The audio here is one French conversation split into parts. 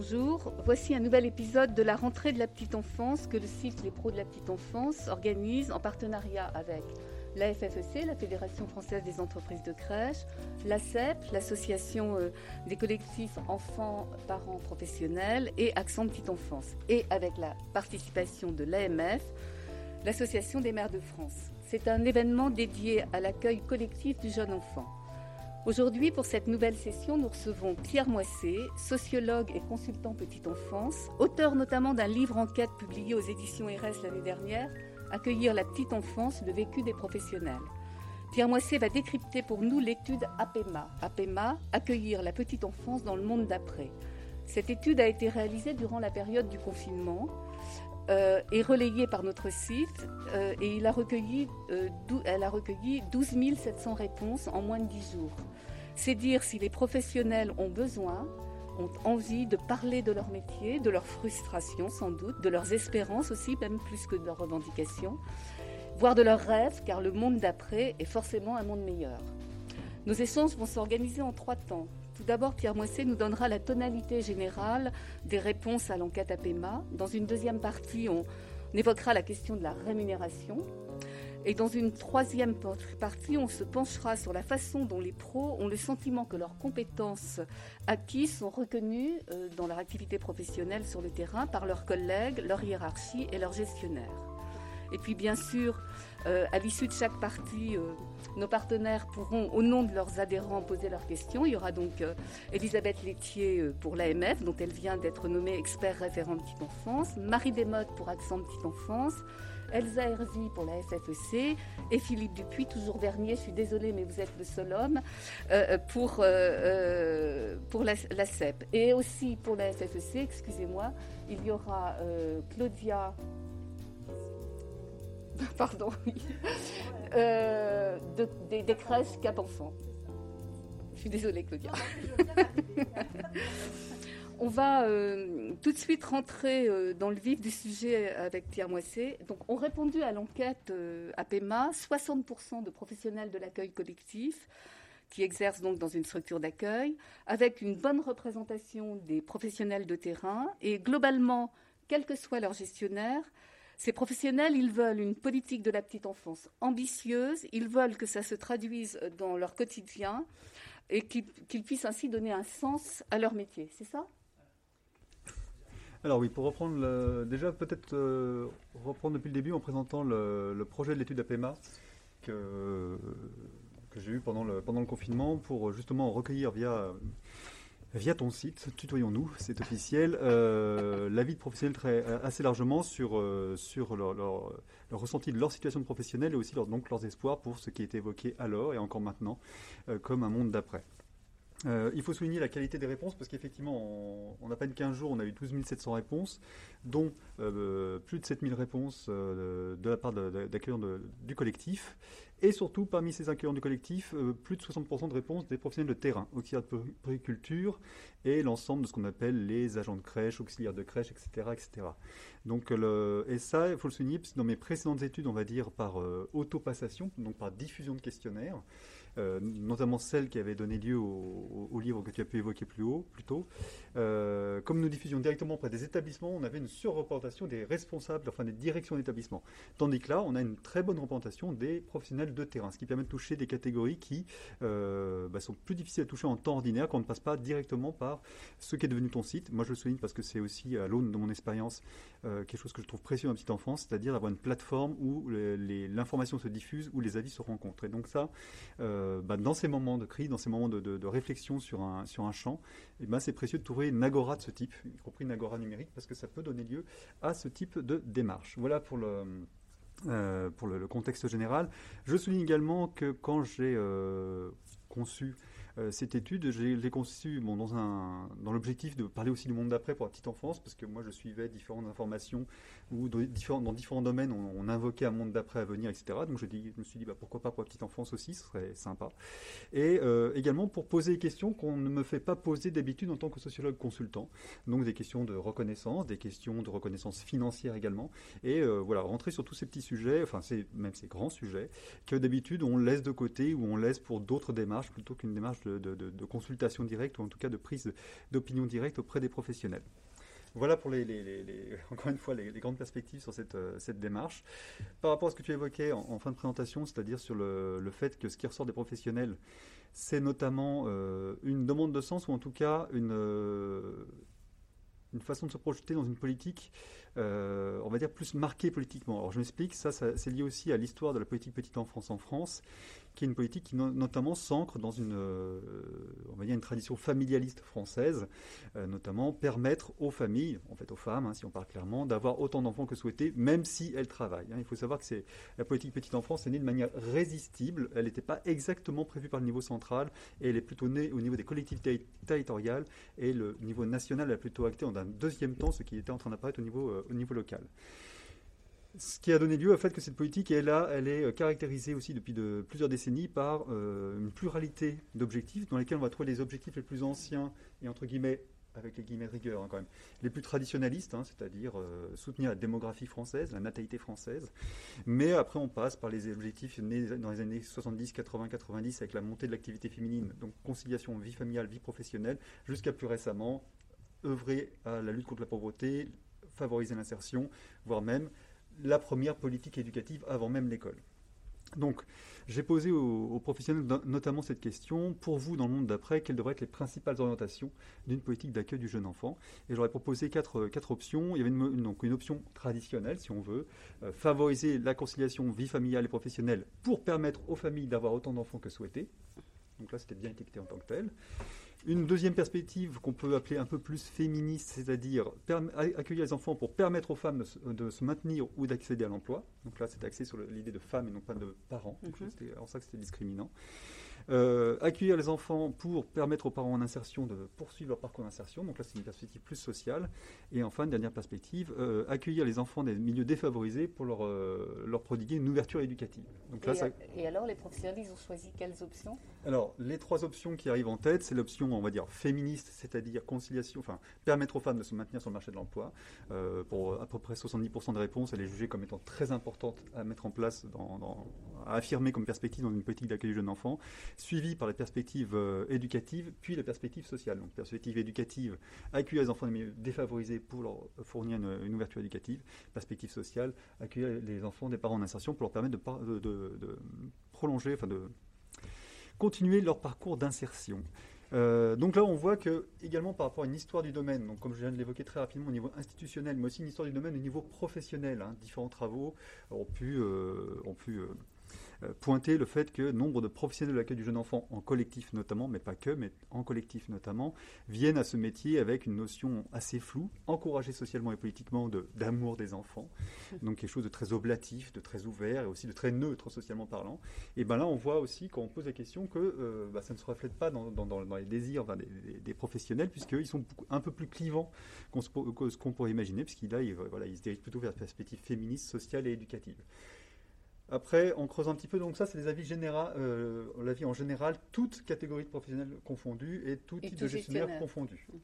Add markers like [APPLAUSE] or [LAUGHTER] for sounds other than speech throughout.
Bonjour, voici un nouvel épisode de la rentrée de la petite enfance que le site Les Pros de la petite enfance organise en partenariat avec la FFEC, la Fédération française des entreprises de crèche, la CEP, l'association euh, des collectifs enfants, parents, professionnels et Accent Petite Enfance, et avec la participation de l'AMF, l'Association des mères de France. C'est un événement dédié à l'accueil collectif du jeune enfant. Aujourd'hui, pour cette nouvelle session, nous recevons Pierre Moissé, sociologue et consultant petite enfance, auteur notamment d'un livre enquête publié aux éditions RS l'année dernière, Accueillir la petite enfance, le vécu des professionnels. Pierre Moissé va décrypter pour nous l'étude APEMA. APEMA, Accueillir la petite enfance dans le monde d'après. Cette étude a été réalisée durant la période du confinement euh, est relayée par notre site euh, et il a recueilli, euh, elle a recueilli 12 700 réponses en moins de 10 jours. C'est dire si les professionnels ont besoin, ont envie de parler de leur métier, de leurs frustrations sans doute, de leurs espérances aussi, même plus que de leurs revendications, voire de leurs rêves, car le monde d'après est forcément un monde meilleur. Nos échanges vont s'organiser en trois temps. Tout d'abord, Pierre Moisset nous donnera la tonalité générale des réponses à l'enquête APEMA. Dans une deuxième partie, on évoquera la question de la rémunération. Et dans une troisième partie, on se penchera sur la façon dont les pros ont le sentiment que leurs compétences acquises sont reconnues euh, dans leur activité professionnelle sur le terrain par leurs collègues, leur hiérarchie et leurs gestionnaires. Et puis bien sûr, euh, à l'issue de chaque partie, euh, nos partenaires pourront, au nom de leurs adhérents, poser leurs questions. Il y aura donc euh, Elisabeth Laitier pour l'AMF, dont elle vient d'être nommée expert référent petite enfance, Marie Desmottes pour Accent petite enfance, Elsa Herzi pour la FFEC et Philippe Dupuis, toujours dernier, je suis désolée, mais vous êtes le seul homme, pour, pour la, la, CEP. Et aussi pour la FFEC, excusez-moi, il y aura Claudia [LAUGHS] pardon, euh, des, crèches cap enfants. Je suis désolée, Claudia. [LAUGHS] On va euh, tout de suite rentrer euh, dans le vif du sujet avec Pierre Moissé. Donc, ont répondu à l'enquête APEMA 60% de professionnels de l'accueil collectif qui exercent donc dans une structure d'accueil, avec une bonne représentation des professionnels de terrain et globalement, quel que soit leur gestionnaire, ces professionnels, ils veulent une politique de la petite enfance ambitieuse, ils veulent que ça se traduise dans leur quotidien et qu'ils puissent ainsi donner un sens à leur métier. C'est ça? Alors oui, pour reprendre, déjà peut-être euh, reprendre depuis le début en présentant le, projet de l'étude APEMA que, que j'ai eu pendant le, pendant le confinement pour justement recueillir via via ton site, tutoyons-nous, c'est officiel, euh, l'avis de professionnels euh, assez largement sur, euh, sur leur, ressenti de leur situation de professionnel et aussi donc leurs espoirs pour ce qui est évoqué alors et encore maintenant comme un monde d'après. il faut souligner la qualité des réponses parce qu'effectivement, en, à peine 15 jours, on a eu 12 700 réponses, dont plus de 7000 réponses de la part d'accueillants du collectif. Et surtout, parmi ces accueillants du collectif, euh, plus de 60% de réponses des professionnels de terrain, auxiliaires de périculture et l'ensemble de ce qu'on appelle les agents de crèche, auxiliaires de crèche, etc. etc. Donc, le, et ça, il faut le souligner, parce que dans mes précédentes études, on va dire par euh, autopassation, donc par diffusion de questionnaires, euh, notamment celle qui avait donné lieu au, livre que tu as pu évoquer plus haut, plus tôt. Euh, comme nous diffusions directement auprès des établissements, on avait une surreprésentation des responsables, enfin des directions d'établissement. Tandis que là, on a une très bonne représentation des professionnels de terrain, ce qui permet de toucher des catégories qui euh, bah, sont plus difficiles à toucher en temps ordinaire quand on ne passe pas directement par ce qui est devenu ton site. Moi, je le souligne parce que c'est aussi, à l'aune de mon expérience, quelque chose que je trouve précieux en petite enfance, c'est-à-dire d'avoir une plateforme où l'information se diffuse, où les avis se rencontrent. Et donc ça, bah, dans ces moments de crise, dans ces moments de, réflexion sur un, sur un champ, eh ben, c'est précieux de trouver une agora de ce type, y compris une agora numérique, parce que ça peut donner lieu à ce type de démarche. Voilà pour le, euh, pour le, contexte général. Je souligne également que quand j'ai euh, conçu euh, cette étude, je l'ai conçue bon, dans, dans l'objectif de parler aussi du monde d'après pour la petite enfance, parce que moi je suivais différentes informations où dans différents, domaines on, invoquait un monde d'après à venir, etc. Donc je, me suis dit bah, pourquoi pas pour la petite enfance aussi, ce serait sympa. Et euh, également pour poser des questions qu'on ne me fait pas poser d'habitude en tant que sociologue consultant. Donc des questions de reconnaissance, des questions de reconnaissance financière également. Et euh, voilà, rentrer sur tous ces petits sujets, enfin même ces grands sujets, que d'habitude on laisse de côté ou on laisse pour d'autres démarches démarche plutôt qu'une démarche de, consultation directe ou en tout cas de prise d'opinion directe auprès des professionnels. Voilà pour les, [LAUGHS] encore une fois les, grandes perspectives sur cette, cette, démarche. Par rapport à ce que tu évoquais en, fin de présentation, c'est-à-dire sur le, fait que ce qui ressort des professionnels, c'est notamment une demande de sens ou en tout cas une, une façon de se projeter dans une politique euh, on va dire, plus marquée politiquement. Alors je m'explique, ça, c'est lié aussi à l'histoire de la politique petite enfance en France, qui est une politique qui notamment s'ancre dans une, euh, on va dire une tradition familialiste française, euh, notamment permettre aux familles, en fait aux femmes, hein, si on parle clairement, d'avoir autant d'enfants que souhaité, même si elles travaillent. Hein. Il faut savoir que la politique petite enfance est née de manière résistible. Elle n'était pas exactement prévue par le niveau central, et elle est plutôt née au niveau des collectivités territoriales, et le niveau national a plutôt acté en un deuxième temps ce qui était en train d'apparaître au niveau au niveau local. Ce qui a donné lieu au fait que cette politique est là, elle est caractérisée aussi depuis de, plusieurs décennies par euh, une pluralité d'objectifs dans lesquels on va trouver les objectifs les plus anciens et entre guillemets avec les guillemets rigueur hein, quand même, les plus traditionnalistes, hein, c'est-à-dire euh, soutenir la démographie française, la natalité française. Mais après, on passe par les objectifs nés dans les années 70, 80, 90 avec la montée de l'activité féminine, donc conciliation vie familiale, vie professionnelle, jusqu'à plus récemment œuvrer à la lutte contre la pauvreté, favoriser l'insertion, voire même la première politique éducative avant même l'école. Donc, j'ai posé aux, professionnels notamment cette question. Pour vous, dans le monde d'après, quelles devraient être les principales orientations d'une politique d'accueil du jeune enfant? Et j'aurais proposé quatre, quatre, options. Il y avait une, donc une option traditionnelle, si on veut, euh, favoriser la conciliation vie familiale et professionnelle pour permettre aux familles d'avoir autant d'enfants que souhaité. Donc là, c'était bien étiqueté en tant que tel. Une deuxième perspective qu'on peut appeler un peu plus féministe, c'est-à-dire accueillir les enfants pour permettre aux femmes de se, maintenir ou d'accéder à l'emploi. Donc là, c'est axé sur l'idée de femmes et non pas de parents. Mhm. C'est en ça que c'était discriminant. Euh, accueillir les enfants pour permettre aux parents en insertion de poursuivre leur parcours d'insertion. Donc là, c'est une perspective plus sociale. Et enfin, dernière perspective, euh, accueillir les enfants des milieux défavorisés pour leur, euh, leur prodiguer une ouverture éducative. Donc là, et, et alors, les professionnels, ils ont choisi quelles options? Alors, les trois options qui arrivent en tête, c'est l'option, on va dire, féministe, c'est-à-dire conciliation, enfin, permettre aux femmes de se maintenir sur le marché de l'emploi. pour à peu près 70% des réponses, elle est jugée comme étant très importante à mettre en place, dans, affirmer comme perspective dans une politique d'accueil du jeune enfant suivi par la perspective euh, éducative, puis la perspective sociale. Donc, perspective éducative, accueillir les enfants défavorisés pour leur fournir une, ouverture éducative. Perspective sociale, accueillir les enfants des parents en insertion pour leur permettre de, prolonger, enfin de continuer leur parcours d'insertion. Euh, donc là, on voit que également par rapport à une histoire du domaine, donc comme je viens de l'évoquer très rapidement au niveau institutionnel, mais aussi une histoire du domaine au niveau professionnel, hein, différents travaux ont pu, euh, ont pu pointer le fait que nombre de professionnels de l'accueil du jeune enfant, en collectif notamment, mais pas que, mais en collectif notamment, viennent à ce métier avec une notion assez floue, encouragée socialement et politiquement d'amour des enfants, [LAUGHS] donc quelque chose de très oblatif, de très ouvert et aussi de très neutre socialement parlant. Et bien là, on voit aussi quand on pose la question que euh, bah, ça ne se reflète pas dans, les désirs des, professionnels, puisqu'ils sont un peu plus clivants ce qu'on pourrait imaginer, puisqu'ils voilà, ils se dirigent plutôt vers la perspective féministe, sociale et éducative. Après, on creuse un petit peu, donc ça, c'est des avis euh, l'avis en général, toutes catégories de professionnels confondues et tout type de gestionnaire confondu. Mm.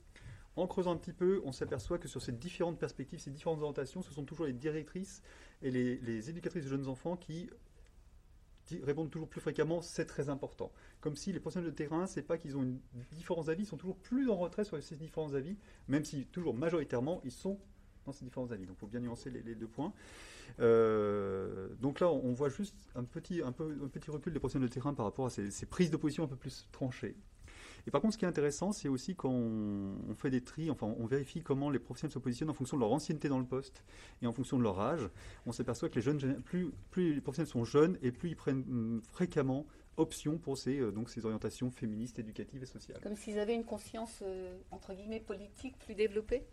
En creusant un petit peu, on s'aperçoit que sur ces différentes perspectives, ces différentes orientations, ce sont toujours les directrices et les, éducatrices de jeunes enfants qui, répondent toujours plus fréquemment c'est très important. Comme si les professionnels de terrain, c'est pas qu'ils ont une, différents avis, ils sont toujours plus en retrait sur ces différents avis, même si toujours majoritairement ils sont dans ces différents avis. Donc il faut bien nuancer les deux points. Euh, donc là, on voit juste un petit, un, peu, un petit recul des professionnels de terrain par rapport à ces, prises de position un peu plus tranchées. Et par contre, ce qui est intéressant, c'est aussi quand on, fait des tris, enfin, on vérifie comment les professionnels se positionnent en fonction de leur ancienneté dans le poste et en fonction de leur âge. On s'aperçoit que les jeunes, plus, les professionnels sont jeunes et plus ils prennent hum, fréquemment option pour ces, euh, donc ces orientations féministes, éducatives et sociales. Comme s'ils avaient une conscience, euh, entre guillemets, politique plus développée?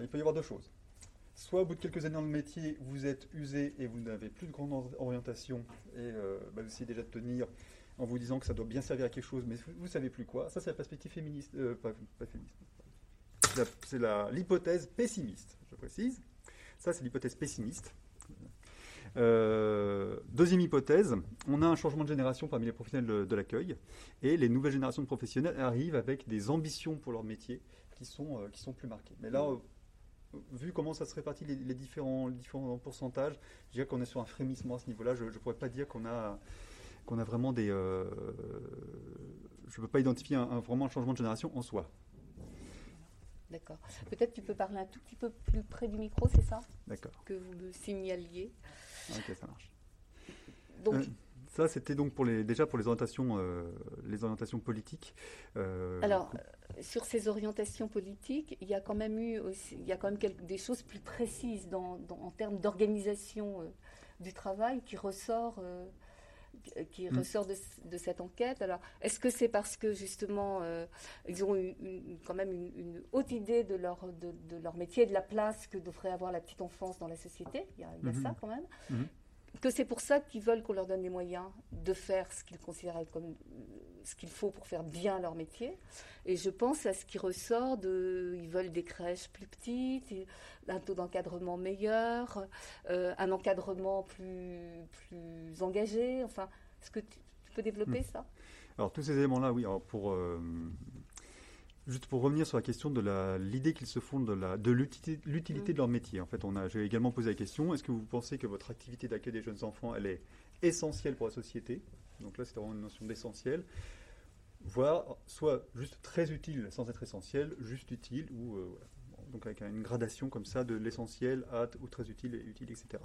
Il peut y avoir deux choses soit au bout de quelques années dans le métier, vous êtes usé et vous n'avez plus de grande orientation et euh, bah, vous essayez déjà de tenir en vous disant que ça doit bien servir à quelque chose, mais vous ne savez plus quoi. Ça, c'est la perspective féministe, euh, pas, féministe. C'est l'hypothèse pessimiste, je précise. Ça, c'est l'hypothèse pessimiste. Euh, deuxième hypothèse, on a un changement de génération parmi les professionnels de, l'accueil et les nouvelles générations de professionnels arrivent avec des ambitions pour leur métier qui sont, qui sont plus marquées. Mais là, vu comment ça se répartit les, différents, différents pourcentages, je dirais qu'on est sur un frémissement à ce niveau-là. Je ne pourrais pas dire qu'on a, qu'on a vraiment des, euh, je ne peux pas identifier un, vraiment un changement de génération en soi. D'accord. Peut-être tu peux parler un tout petit peu plus près du micro, c'est ça? D'accord. Que vous le signaliez. Ok, ça marche. Donc, euh, ça, c'était donc pour les, déjà pour les orientations, euh, les orientations politiques. Alors, sur ces orientations politiques, il y a quand même eu aussi, il y a quand même des choses plus précises dans, en termes d'organisation du travail qui ressort qui mm. ressort de, cette enquête. Alors, est-ce que c'est parce que justement, euh, ils ont quand même une, haute idée de leur, de, leur métier, de la place que devrait avoir la petite enfance dans la société? Il y a, mm-hmm. ça quand même. Mm-hmm que c'est pour ça qu'ils veulent qu'on leur donne les moyens de faire ce qu'ils considèrent comme euh, ce qu'il faut pour faire bien leur métier. Et je pense à ce qui ressort de, ils veulent des crèches plus petites, un taux d'encadrement meilleur, euh, un encadrement plus, plus engagé. Enfin, est-ce que tu, peux développer hmm. ça? Alors tous ces éléments-là, oui. pour euh, Juste pour revenir sur la question de l'idée qu'ils se font de, de l'utilité de leur métier. En fait, on a, j'ai également posé la question est-ce que vous pensez que votre activité d'accueil des jeunes enfants, elle est essentielle pour la société? Donc là, c'est vraiment une notion d'essentiel. Voire soit juste très utile sans être essentiel, juste utile ou euh, donc avec une gradation comme ça de l'essentiel à ou très utile et utile, etc.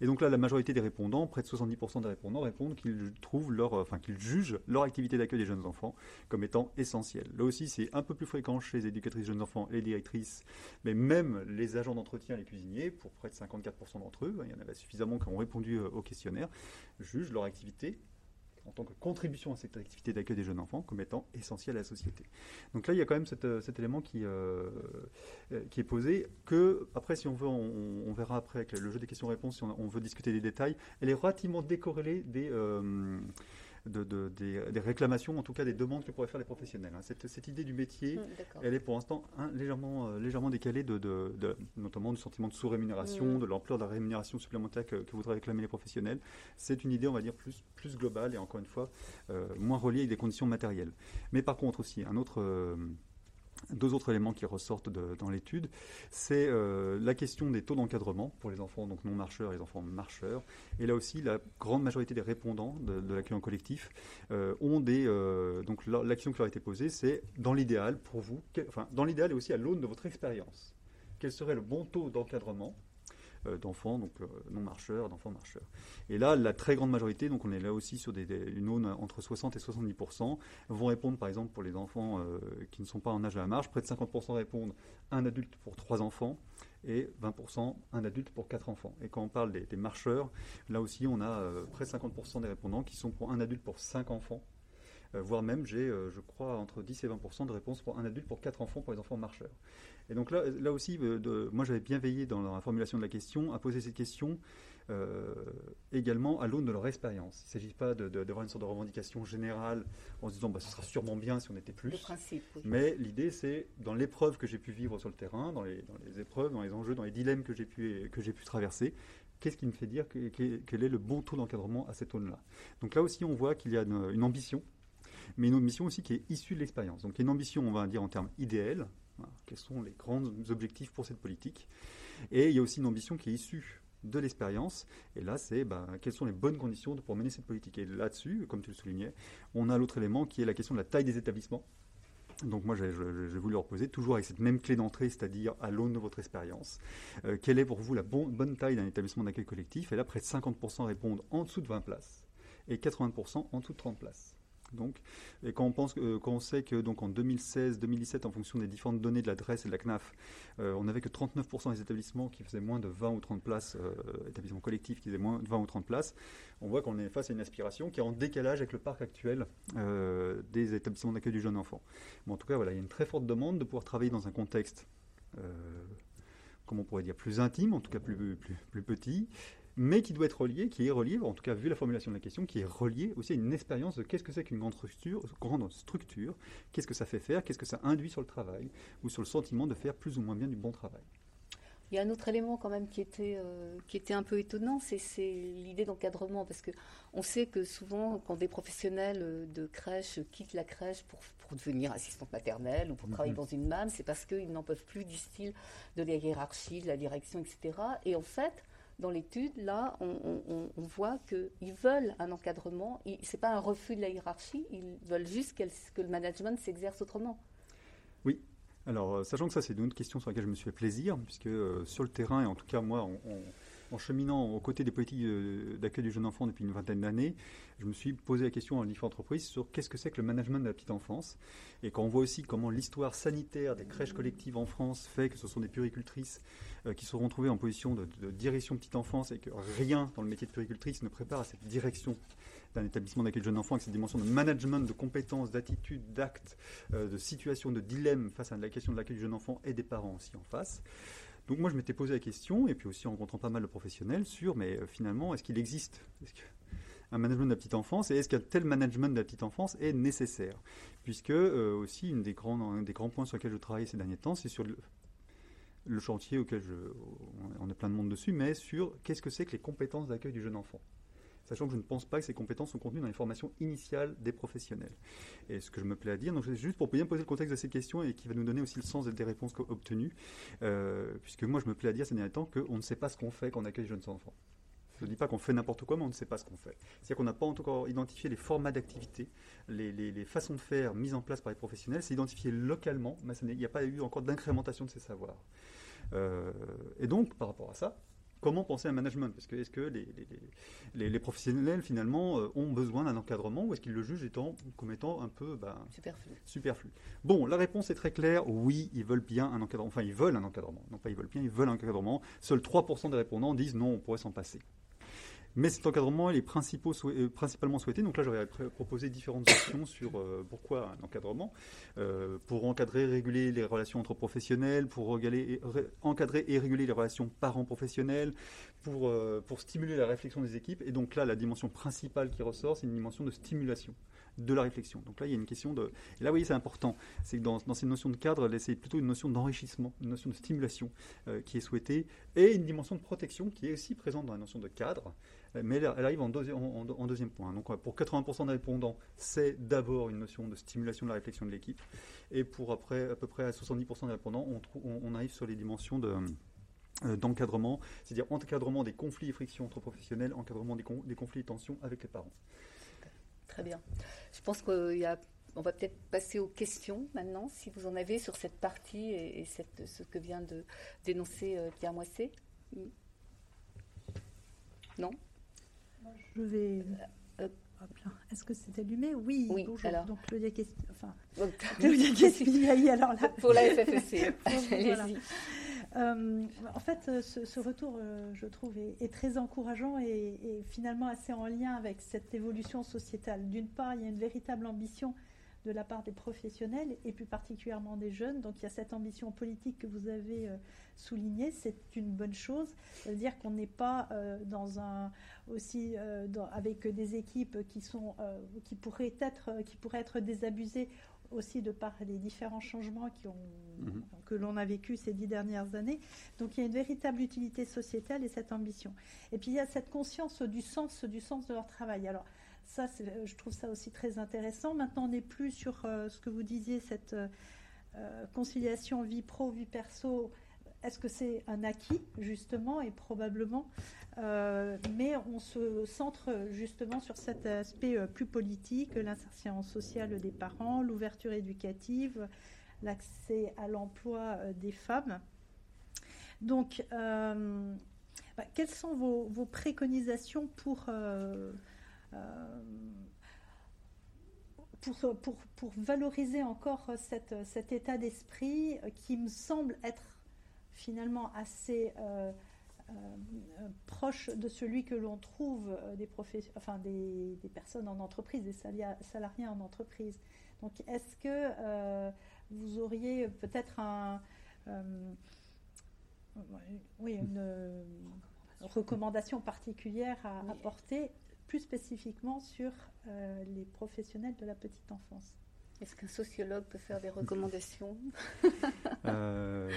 Et donc là, la majorité des répondants, près de 70% des répondants, répondent qu'ils trouvent leur, enfin qu'ils jugent leur activité d'accueil des jeunes enfants comme étant essentielle. Là aussi, c'est un peu plus fréquent chez les éducatrices jeunes enfants les directrices, mais même les agents d'entretien, les cuisiniers, pour près de 54% d'entre eux, il y en avait suffisamment qui ont répondu euh, au questionnaire, jugent leur activité en tant que contribution à cette activité d'accueil des jeunes enfants comme étant essentielle à la société. Donc là, il y a quand même euh, cet élément qui, euh, euh, qui est posé, que après, si on veut, on, verra après avec le jeu des questions-réponses, si on, veut discuter des détails, elle est relativement décorrélée des de, des, réclamations, en tout cas des demandes que pourraient faire les professionnels. Hein. Cette, cette, idée du métier, mmh, elle est pour l'instant légèrement, euh, légèrement décalée, de, de, notamment du sentiment de sous-rémunération, mmh. de l'ampleur de la rémunération supplémentaire que, voudraient réclamer les professionnels. C'est une idée, on va dire, plus, plus globale et encore une fois, euh, moins reliée avec des conditions matérielles. Mais par contre aussi, un autre... Euh, deux autres éléments qui ressortent dans l'étude, c'est euh, la question des taux d'encadrement pour les enfants donc non marcheurs et les enfants marcheurs. Et là aussi, la grande majorité des répondants de, de l'accueil en collectif euh, ont des euh, donc l'action qui leur a été posée, c'est dans l'idéal pour vous, enfin dans l'idéal et aussi à l'aune de votre expérience, quel serait le bon taux d'encadrement d'enfants, donc euh, non marcheurs, d'enfants marcheurs. Et là, la très grande majorité, donc on est là aussi sur des, une aune entre 60 et 70 vont répondre, par exemple, pour les enfants euh, qui ne sont pas en âge de la marche, près de 50% répondent un adulte pour trois enfants et 20% un adulte pour quatre enfants. Et quand on parle des, marcheurs, là aussi, on a près de 50% des répondants qui sont pour un adulte pour cinq enfants voire même j'ai, je crois, entre 10 et 20% de réponses pour un adulte pour quatre enfants pour les enfants marcheurs. Et donc là, là aussi, euh, de, moi j'avais bien veillé dans la formulation de la question à poser cette question euh, également à l'aune de leur expérience. Il ne s'agit pas d'avoir une sorte de revendication générale en se disant bah, ce sera sûrement bien si on était plus. Principe, Mais l'idée, c'est dans l'épreuve que j'ai pu vivre sur le terrain, dans les, dans les, épreuves, dans les enjeux, dans les dilemmes que j'ai pu, que pu traverser, qu'est-ce qui me fait dire que, quel est le bon taux d'encadrement à cette aune-là? Donc là aussi, on voit qu'il y a une, une ambition mais une ambition aussi qui est issue de l'expérience. Donc il y a une ambition, on va dire en termes idéels, quels sont les grands objectifs pour cette politique Et il y a aussi une ambition qui est issue de l'expérience. Et là, c'est bah, quelles sont les bonnes conditions pour mener cette politique. Et là-dessus, comme tu le soulignais, on a l'autre élément qui est la question de la taille des établissements. Donc moi, j'ai voulu leur poser, toujours avec cette même clé d'entrée, c'est-à-dire à, l'aune de votre expérience. Euh, quelle est pour vous la bonne taille d'un établissement d'accueil collectif? Et là, près de 50% répondent en dessous de 20 places et 80% en dessous de 30 places. Donc, et quand on, pense, euh, quand on sait que donc en 2016-2017, en fonction des différentes données de l'adresse et de la CNAF, euh, on n'avait que 39% des établissements qui faisaient moins de 20 ou 30 places, euh, établissements collectifs qui faisaient moins de 20 ou 30 places, on voit qu'on est face à une aspiration qui est en décalage avec le parc actuel des établissements d'accueil du jeune enfant. en tout cas, voilà, il y a une très forte demande de pouvoir travailler dans un contexte comment on pourrait dire, plus intime, en tout cas plus, plus, plus petit, mais qui doit être relié, qui est relié, en tout cas vu la formulation de la question, qui est relié aussi à une expérience de qu'est-ce que c'est qu'une grande structure, grande structure, qu'est-ce que ça fait faire, qu'est-ce que ça induit sur le travail, ou sur le sentiment de faire plus ou moins bien du bon travail. Il y a un autre élément quand même qui était, euh, qui était un peu étonnant, c'est l'idée d'encadrement, parce que on sait que souvent, quand des professionnels euh, de crèche quittent la crèche pour, pour devenir assistante maternelle ou pour travailler mhm. dans une MAM, c'est parce qu'ils n'en peuvent plus, disent-ils, de la hiérarchie, de la direction, etc. Et en fait, dans l'étude, là, on, voit qu'ils veulent un encadrement. Ce n'est pas un refus de la hiérarchie, ils veulent juste que le management s'exerce autrement. Oui. Alors, euh, sachant que ça, c'est une question sur laquelle je me suis fait plaisir, puisque euh, sur le terrain, et en tout cas, moi, on en cheminant aux côtés des politiques d'accueil du jeune enfant depuis une vingtaine d'années, je me suis posé la question en différentes entreprises sur qu'est-ce que c'est que le management de la petite enfance. Et quand on voit aussi comment l'histoire sanitaire des crèches collectives en France fait que ce sont des puricultrices euh, qui seront trouvées en position de, direction petite enfance et que rien dans le métier de puricultrice ne prépare à cette direction d'un établissement d'accueil du jeune enfant avec cette dimension de management, de compétences, d'attitude, d'actes, euh, de situation, de dilemme face à la question de l'accueil du jeune enfant et des parents aussi en face. Donc moi, je m'étais posé la question, et puis aussi en rencontrant pas mal de professionnels, sur, mais euh, finalement, est-ce qu'il existe? Un management de la petite enfance et est-ce qu'un tel management de la petite enfance est nécessaire? Puisque euh, aussi, une des un des grands points sur lesquels je travaille ces derniers temps, c'est sur le, chantier auquel je, on est plein de monde dessus, mais sur qu'est-ce que c'est que les compétences d'accueil du jeune enfant sachant que je ne pense pas que ces compétences sont contenues dans les formations initiales des professionnels. Et ce que je me plais à dire, donc juste pour bien poser le contexte de ces questions et qui va nous donner aussi le sens des réponses obtenues, euh, puisque moi je me plais à dire ces derniers temps qu'on ne sait pas ce qu'on fait quand on accueille les jeunes enfants. Je ne dis pas qu'on fait n'importe quoi, mais on ne sait pas ce qu'on fait. C'est-à-dire qu'on n'a pas encore identifié les formats d'activité, les, façons de faire mises en place par les professionnels. C'est identifié localement, mais il n'y a pas eu encore d'incrémentation de ces savoirs. Euh, et donc, par rapport à ça, comment penser un management? Parce que est-ce que les, professionnels finalement euh, ont besoin d'un encadrement ou est-ce qu'ils le jugent étant, comme étant un peu ben, superflu. Bon, la réponse est très claire. Oui, ils veulent bien un encadrement. Enfin, ils veulent un encadrement. Non pas ils veulent bien, ils veulent un encadrement. Seuls 3% des répondants disent non, on pourrait s'en passer. Mais cet encadrement, il est euh, principalement souhaité. Donc là, j'aurais proposé différentes [COUGHS] options sur euh, pourquoi un encadrement. Euh, pour encadrer, réguler les relations entre professionnels, pour encadrer et réguler les relations parents-professionnels, pour, stimuler la réflexion des équipes. Et donc là, la dimension principale qui ressort, c'est une dimension de stimulation de la réflexion. Donc là, il y a une question de... Et là, vous voyez, c'est important. C'est que dans, dans, cette notion de cadre, c'est plutôt une notion d'enrichissement, une notion de stimulation qui est souhaitée, et une dimension de protection qui est aussi présente dans la notion de cadre, mais elle, arrive en, deuxième point. Donc pour 80% des répondants, c'est d'abord une notion de stimulation de la réflexion de l'équipe. Et pour après, à peu près à 70% des répondants, on, arrive sur les dimensions euh, d'encadrement, c'est-à-dire encadrement des conflits et frictions entre professionnels, encadrement des, conflits et tensions avec les parents. Très bien. Je pense qu'on va peut-être passer aux questions maintenant, si vous en avez sur cette partie et, ce que vient de dénoncer euh, Pierre Moisset. Non? Je vais. Euh, est-ce que c'est allumé? Oui, oui bonjour. Alors. Donc Claudia enfin, Claudia [LAUGHS] [LAUGHS] alors là. Pour la FFEC. [LAUGHS] Euh, en fait, ce, retour, euh, je trouve, est, très encourageant et, et, finalement assez en lien avec cette évolution sociétale. D'une part, il y a une véritable ambition de la part des professionnels et plus particulièrement des jeunes. Donc il y a cette ambition politique que vous avez euh, soulignée, c'est une bonne chose. Ça veut dire qu'on n'est pas euh, dans un aussi euh, avec des équipes qui sont qui pourraient être qui pourraient être désabusées aussi de par les différents changements qui ont, mhm. que l'on a vécu ces dix dernières années. Donc il y a une véritable utilité sociétale et cette ambition. Et puis il y a cette conscience du sens, du sens de leur travail. Alors ça, euh, je trouve ça aussi très intéressant. Maintenant, on n'est plus sur euh, ce que vous disiez, cette euh, conciliation vie pro, vie perso. Est-ce que c'est un acquis, justement, et probablement Mais on se centre justement sur cet aspect plus politique, l'insertion sociale des parents, l'ouverture éducative, l'accès à l'emploi des femmes. Donc, bah, quelles sont vos, préconisations pour pour, pour, pour, valoriser encore cette, cet état d'esprit qui me semble être finalement assez euh, euh, proche de celui que l'on trouve des, enfin des, des, personnes en entreprise, des salariés en entreprise. Donc est-ce que vous auriez peut-être un, oui, une recommandation particulière à apporter plus spécifiquement sur euh, les professionnels de la petite enfance. Est-ce qu'un sociologue peut faire des [LAUGHS] recommandations? Euh,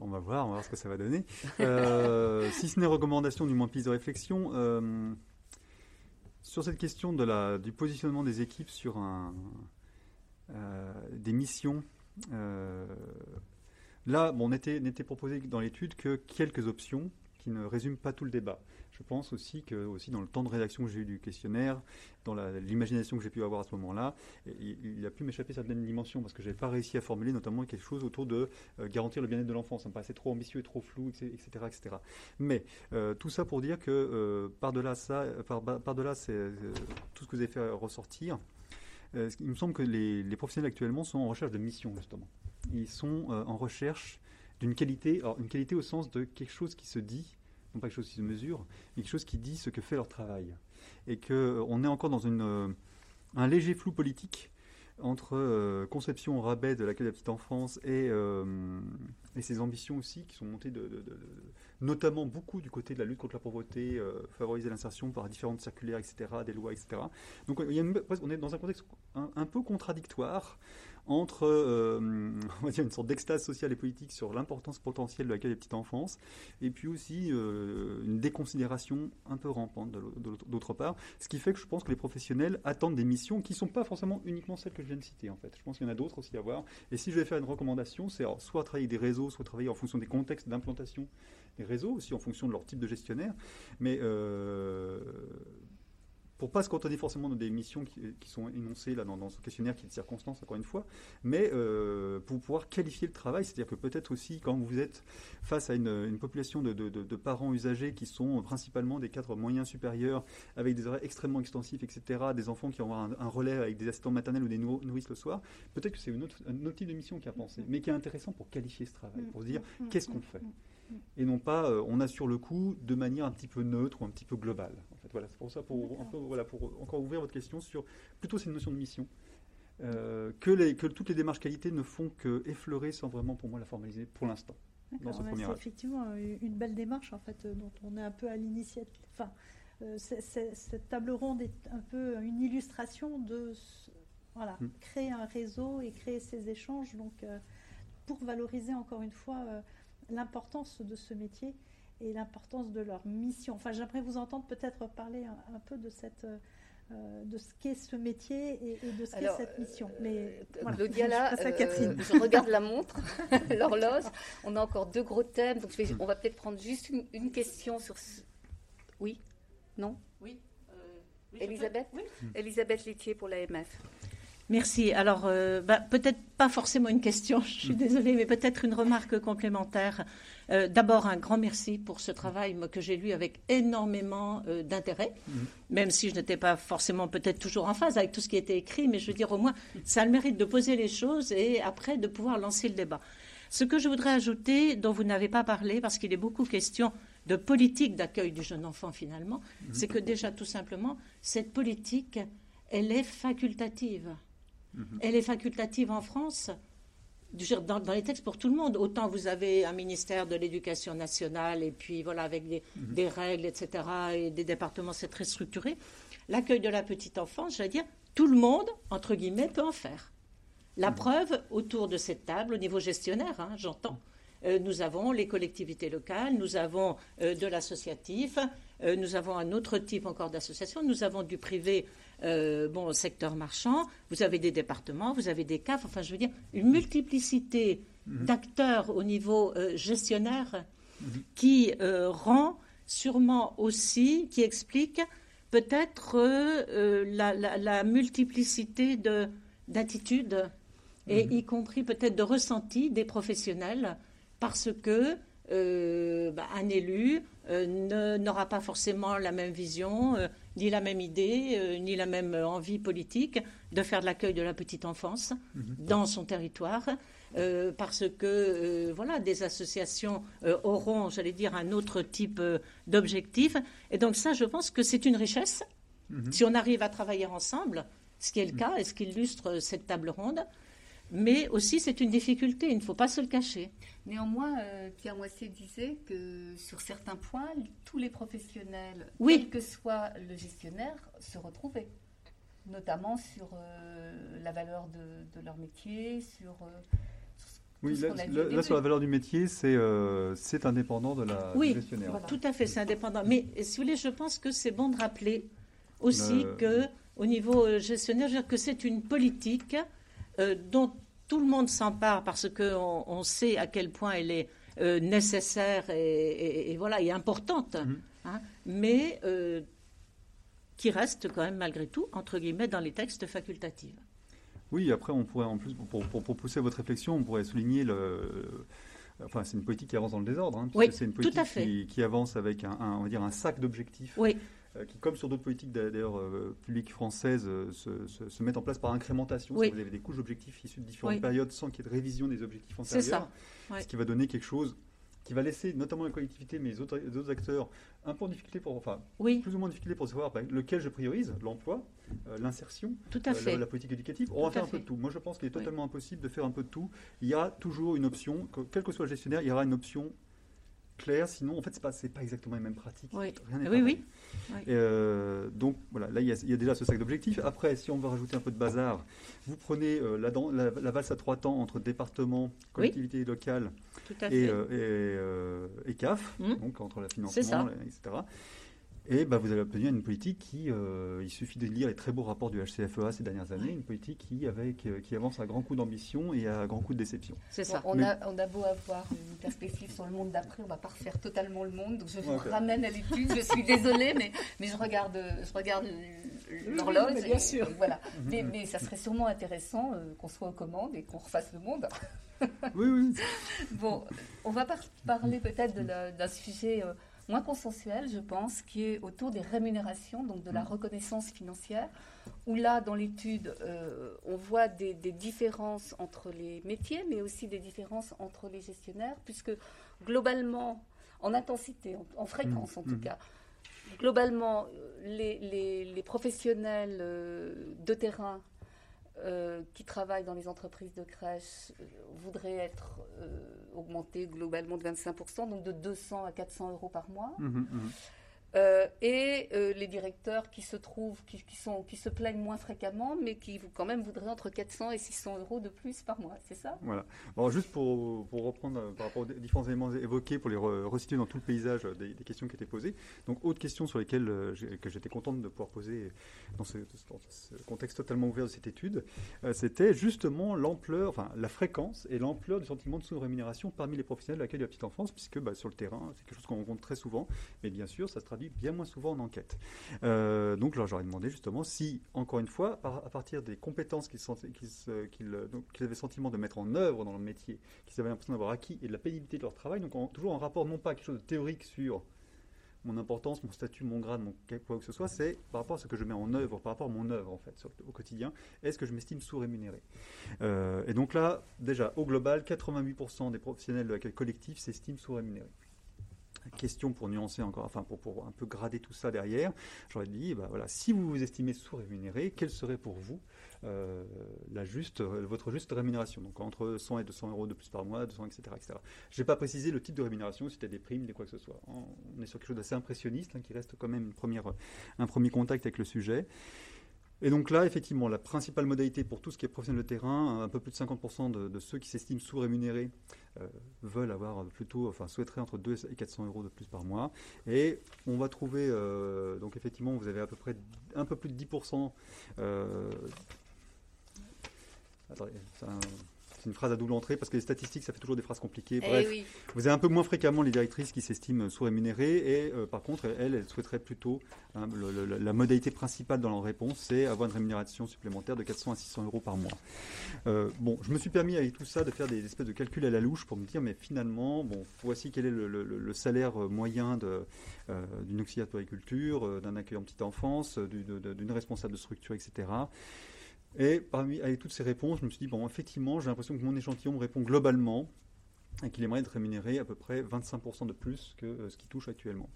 On va voir, on va voir ce que ça va donner. Euh, [LAUGHS] si ce n'est recommandation, du moins piste de réflexion, sur cette question de la, du positionnement des équipes sur un, des missions, là, bon, on était, proposé dans l'étude que quelques options qui ne résume pas tout le débat. Je pense aussi que aussi dans le temps de rédaction que j'ai eu du questionnaire, dans l'imagination que j'ai pu avoir à ce moment-là, il, a pu m'échapper certaines dimensions parce que je n'avais pas réussi à formuler notamment quelque chose autour de euh, garantir le bien-être de l'enfant. Ça me paraissait trop ambitieux et trop flou, etc. etc. Mais euh, tout ça pour dire que euh, par-delà ça, par, c'est tout ce que vous avez fait ressortir, il me semble que les, professionnels actuellement sont en recherche de mission justement. Ils sont en recherche d'une qualité, une qualité au sens de quelque chose qui se dit pas quelque chose qui se mesure, mais quelque chose qui dit ce que fait leur travail. Et qu'on euh, est encore dans euh, un léger flou politique entre euh, conception au rabais de l'accueil de la petite enfance et, et ses ambitions aussi, qui sont montées de, notamment beaucoup du côté de la lutte contre la pauvreté, favoriser l'insertion par différentes circulaires, etc., des lois, etc. Donc on est dans un contexte un peu contradictoire entre euh, [LAUGHS] une sorte d'extase sociale et politique sur l'importance potentielle de l'accueil des petites enfances, et puis aussi euh, une déconsidération un peu rampante d'autre part. Ce qui fait que je pense que les professionnels attendent des missions qui ne sont pas forcément uniquement celles que je viens de citer. En fait, je pense qu'il y en a d'autres aussi à voir. Et si je vais faire une recommandation, c'est soit travailler des réseaux, soit travailler en fonction des contextes d'implantation des réseaux, aussi en fonction de leur type de gestionnaire. Mais euh, pour pas se cantonner forcément dans des missions qui, sont énoncées là dans, ce questionnaire qui est de circonstance encore une fois, mais euh, pour pouvoir qualifier le travail, c'est-à-dire que peut-être aussi quand vous êtes face à une, population de, parents usagers qui sont principalement des cadres moyens supérieurs, avec des horaires extrêmement extensifs, etc., des enfants qui ont un, un relais avec des assistants maternels ou des nourrices le soir, peut-être que c'est un autre type de mission qui a pensé, mais qui est intéressant pour qualifier ce travail, pour se dire qu'est-ce qu'on fait? Et non pas euh, on assure le coup de manière un petit peu neutre ou un petit peu globale. Fait, voilà, c'est pour ça, pour, voilà, pour encore ouvrir votre question sur plutôt cette notion de mission. Euh, que, les, que toutes les démarches qualité ne font que effleurer sans vraiment pour moi la formaliser pour l'instant. C'est effectivement une belle démarche en fait dont on est un peu à l'initiative. Enfin, euh, cette table ronde est un peu une illustration de voilà, hmm. créer un réseau et créer ces échanges donc pour valoriser encore une fois l'importance de ce métier et l'importance de leur mission. Enfin, j'aimerais vous entendre peut-être parler un, peu de cette euh, de ce qu'est ce métier et, de ce qu'est cette mission. Euh, Mais Claudia, là, [LAUGHS] je, euh, je regarde la montre, [LAUGHS] l'horloge. On a encore deux gros thèmes, donc on va peut-être prendre juste une, question sur. Ce... Oui? Non? Oui. Elisabeth? Oui. Elisabeth Littier pour l'AMF. Merci. Alors, euh, bah, peut-être pas forcément une question, [LAUGHS] je suis désolée, mais peut-être une remarque complémentaire. Euh, d'abord, un grand merci pour ce travail que j'ai lu avec énormément euh, d'intérêt, mm-hmm. même si je n'étais pas forcément peut-être toujours en phase avec tout ce qui était écrit, mais je veux dire, au moins, ça a le mérite de poser les choses et après de pouvoir lancer le débat. Ce que je voudrais ajouter, dont vous n'avez pas parlé, parce qu'il est beaucoup question de politique d'accueil du jeune enfant finalement, mm-hmm. c'est que déjà, tout simplement, cette politique, elle est facultative. Mhm. Elle est facultative en France. Dans, les textes pour tout le monde. Autant vous avez un ministère de l'éducation nationale et puis voilà avec des, mhm. règles, etc. et des départements, c'est très structuré. L'accueil de la petite enfance, je veux dire, tout le monde, entre guillemets, peut en faire. La mhm. preuve, autour de cette table, au niveau gestionnaire, hein, j'entends, euh, nous avons les collectivités locales, nous avons euh, de l'associatif, euh, nous avons un autre type encore d'association, nous avons du privé euh, bon, secteur marchand, vous avez des départements, vous avez des CAF, enfin je veux dire, une multiplicité mhm. d'acteurs au niveau euh, gestionnaire mhm. qui euh, rend sûrement aussi, qui explique peut-être la, multiplicité d'attitudes et mhm. y compris peut-être de ressentis des professionnels parce que bah, un élu n'aura pas forcément la même vision, ni la même idée, euh, ni la même envie politique de faire de l'accueil de la petite enfance mhm. dans son territoire. Euh, parce que euh, voilà, des associations auront, j'allais dire, un autre type d'objectif. Et donc ça, je pense que c'est une richesse. Mhm. Si on arrive à travailler ensemble, ce qui est le mhm. cas et ce qui illustre cette table ronde, mais aussi c'est une difficulté, il ne faut pas se le cacher. Néanmoins, euh, Pierre Moissé disait que sur certains points, tous les professionnels, quel que soit le gestionnaire, se retrouvaient, notamment sur euh, la valeur de, leur métier, sur... Euh, oui, là, sur la valeur du métier, c'est c'est indépendant de la oui, gestionnaire. Oui, tout à fait, c'est indépendant. Mais si vous voulez, je pense que c'est bon de rappeler aussi que au niveau gestionnaire, que c'est une politique euh, dont tout le monde s'empare parce qu'on on sait à quel point elle est nécessaire et, voilà, et importante, mhm. hein, mais qui reste quand même malgré tout, entre guillemets, dans les textes facultatifs. Oui, après, on pourrait en plus, pour, pour, pousser votre réflexion, on pourrait souligner le. Enfin, c'est une politique qui avance dans le désordre. Hein, oui, c'est une politique qui, qui, avance avec un, on va dire un sac d'objectifs. Oui. Euh, qui, comme sur d'autres politiques d'ailleurs euh, publiques françaises, euh, se, se, mettent en place par incrémentation. Vous avez des couches d'objectifs issus de différentes périodes sans qu'il y ait de révision des objectifs antérieurs. C'est ça. Ce qui va donner quelque chose qui va laisser notamment la collectivité, mais les autres, acteurs, un peu en difficulté pour, enfin, plus ou moins en difficulté pour savoir ben, lequel je priorise, l'emploi, l'insertion, la, politique éducative. On va faire un peu de tout. Moi, je pense qu'il est totalement impossible de faire un peu de tout. Il y a toujours une option, quel que soit le gestionnaire, il y aura une option clair. Sinon, en fait, c'est pas, pas exactement les mêmes pratiques. Oui, oui, oui. Euh, donc, voilà, là, il y, a, déjà ce sac d'objectifs. Après, si on veut rajouter un peu de bazar, vous prenez euh, la, la, valse à trois temps entre département, collectivité locale et, euh, et, CAF, mmh. donc entre la financement, etc. Et bah, vous allez obtenir une politique qui, euh, il suffit de lire les très beaux rapports du HCFEA ces dernières années, une politique qui, avec, euh, qui avance à grand coup d'ambition et à grand coup de déception. C'est ça. on, a, on, a, beau avoir une perspective sur le monde d'après, on ne va pas refaire totalement le monde. Donc je vous ramène à l'étude. Je suis désolée, mais, mais je regarde, je regarde l'horloge. bien sûr. voilà. mais, mais, ça serait sûrement intéressant euh, qu'on soit aux commandes et qu'on refasse le monde. oui, oui. [LAUGHS] bon, on va parler peut-être d'un sujet moins consensuel, je pense, qui est autour des rémunérations, donc de la mm. reconnaissance financière, où là, dans l'étude, euh, on voit des, différences entre les métiers, mais aussi des différences entre les gestionnaires, puisque globalement, en intensité, en, fréquence en tout mm. cas, globalement, les, professionnels euh, de terrain euh, qui travaillent dans les entreprises de crèche euh, voudraient être euh, augmentés globalement de 25%, donc de 200 à 400 euros par mois. Mmh, mmh. Euh, et euh, les directeurs qui se trouvent, qui, sont, qui se plaignent moins fréquemment, mais qui quand même voudraient entre 400 et 600 euros de plus par mois, c'est ça? Voilà. Alors juste pour, pour, reprendre euh, par rapport aux différents éléments évoqués, pour les resituer dans tout le paysage des, questions qui étaient posées. Donc, autre question sur lesquelles que j'étais contente de pouvoir poser dans ce, contexte totalement ouvert de cette étude, c'était justement l'ampleur, enfin la fréquence et l'ampleur du sentiment de sous-rémunération parmi les professionnels de l'accueil de la petite enfance, puisque bah, sur le terrain, c'est quelque chose qu'on rencontre très souvent, mais bien sûr, ça se traduit bien moins souvent en enquête. Euh, donc, j'aurais demandé justement si, encore une fois, à partir des compétences qu'ils avaient le sentiment de mettre en œuvre dans leur métier, qu'ils avaient l'impression d'avoir acquis et de la pénibilité de leur travail, donc toujours en rapport non pas à quelque chose de théorique sur mon importance, mon statut, mon grade, mon quoi que ce soit, c'est par rapport à ce que je mets en œuvre, par rapport à mon œuvre en fait au quotidien. Est-ce que je m'estime sous-rémunéré? Euh, Et donc là, déjà au global, 88% des professionnels de l'accueil collectif s'estiment sous-rémunérés question pour nuancer encore, enfin pour, pour, un peu grader tout ça derrière, j'aurais dit, bah voilà, si vous vous estimez sous-rémunéré, quelle serait pour vous euh, la juste, votre juste rémunération? Donc entre 100 et 200 euros de plus par mois, 200, etc. etc. Je n'ai pas précisé le type de rémunération, si c'était des primes, des quoi que ce soit. On est sur quelque chose d'assez impressionniste, hein, qui reste quand même une première, un premier contact avec le sujet. Et donc là, effectivement, la principale modalité pour tout ce qui est professionnel de terrain, un peu plus de 50% de, ceux qui s'estiment sous-rémunérés euh, veulent avoir plutôt, enfin souhaiteraient entre 2 et 400 euros de plus par mois. Et on va trouver, euh, donc effectivement, vous avez à peu près un peu plus de 10%. Euh, attendez, un c'est une phrase à double entrée parce que les statistiques, ça fait toujours des phrases compliquées. Eh Bref, vous avez un peu moins fréquemment les directrices qui s'estiment sous-rémunérées et euh, par contre, elles, elles souhaiteraient plutôt, hein, la modalité principale dans leur réponse, c'est avoir une rémunération supplémentaire de 400 à 600 euros par mois. Euh, bon, je me suis permis avec tout ça de faire des espèces de calculs à la louche pour me dire, mais finalement, bon, voici quel est le, salaire moyen d'une auxiliaire de agriculture, d'un accueillant petite enfance, d'une responsable de structure, etc. Et parmi avec toutes ces réponses, je me suis dit, bon, effectivement, j'ai l'impression que mon échantillon me répond globalement et qu'il aimerait être rémunéré à peu près 25% de plus que euh, ce qu'il touche actuellement.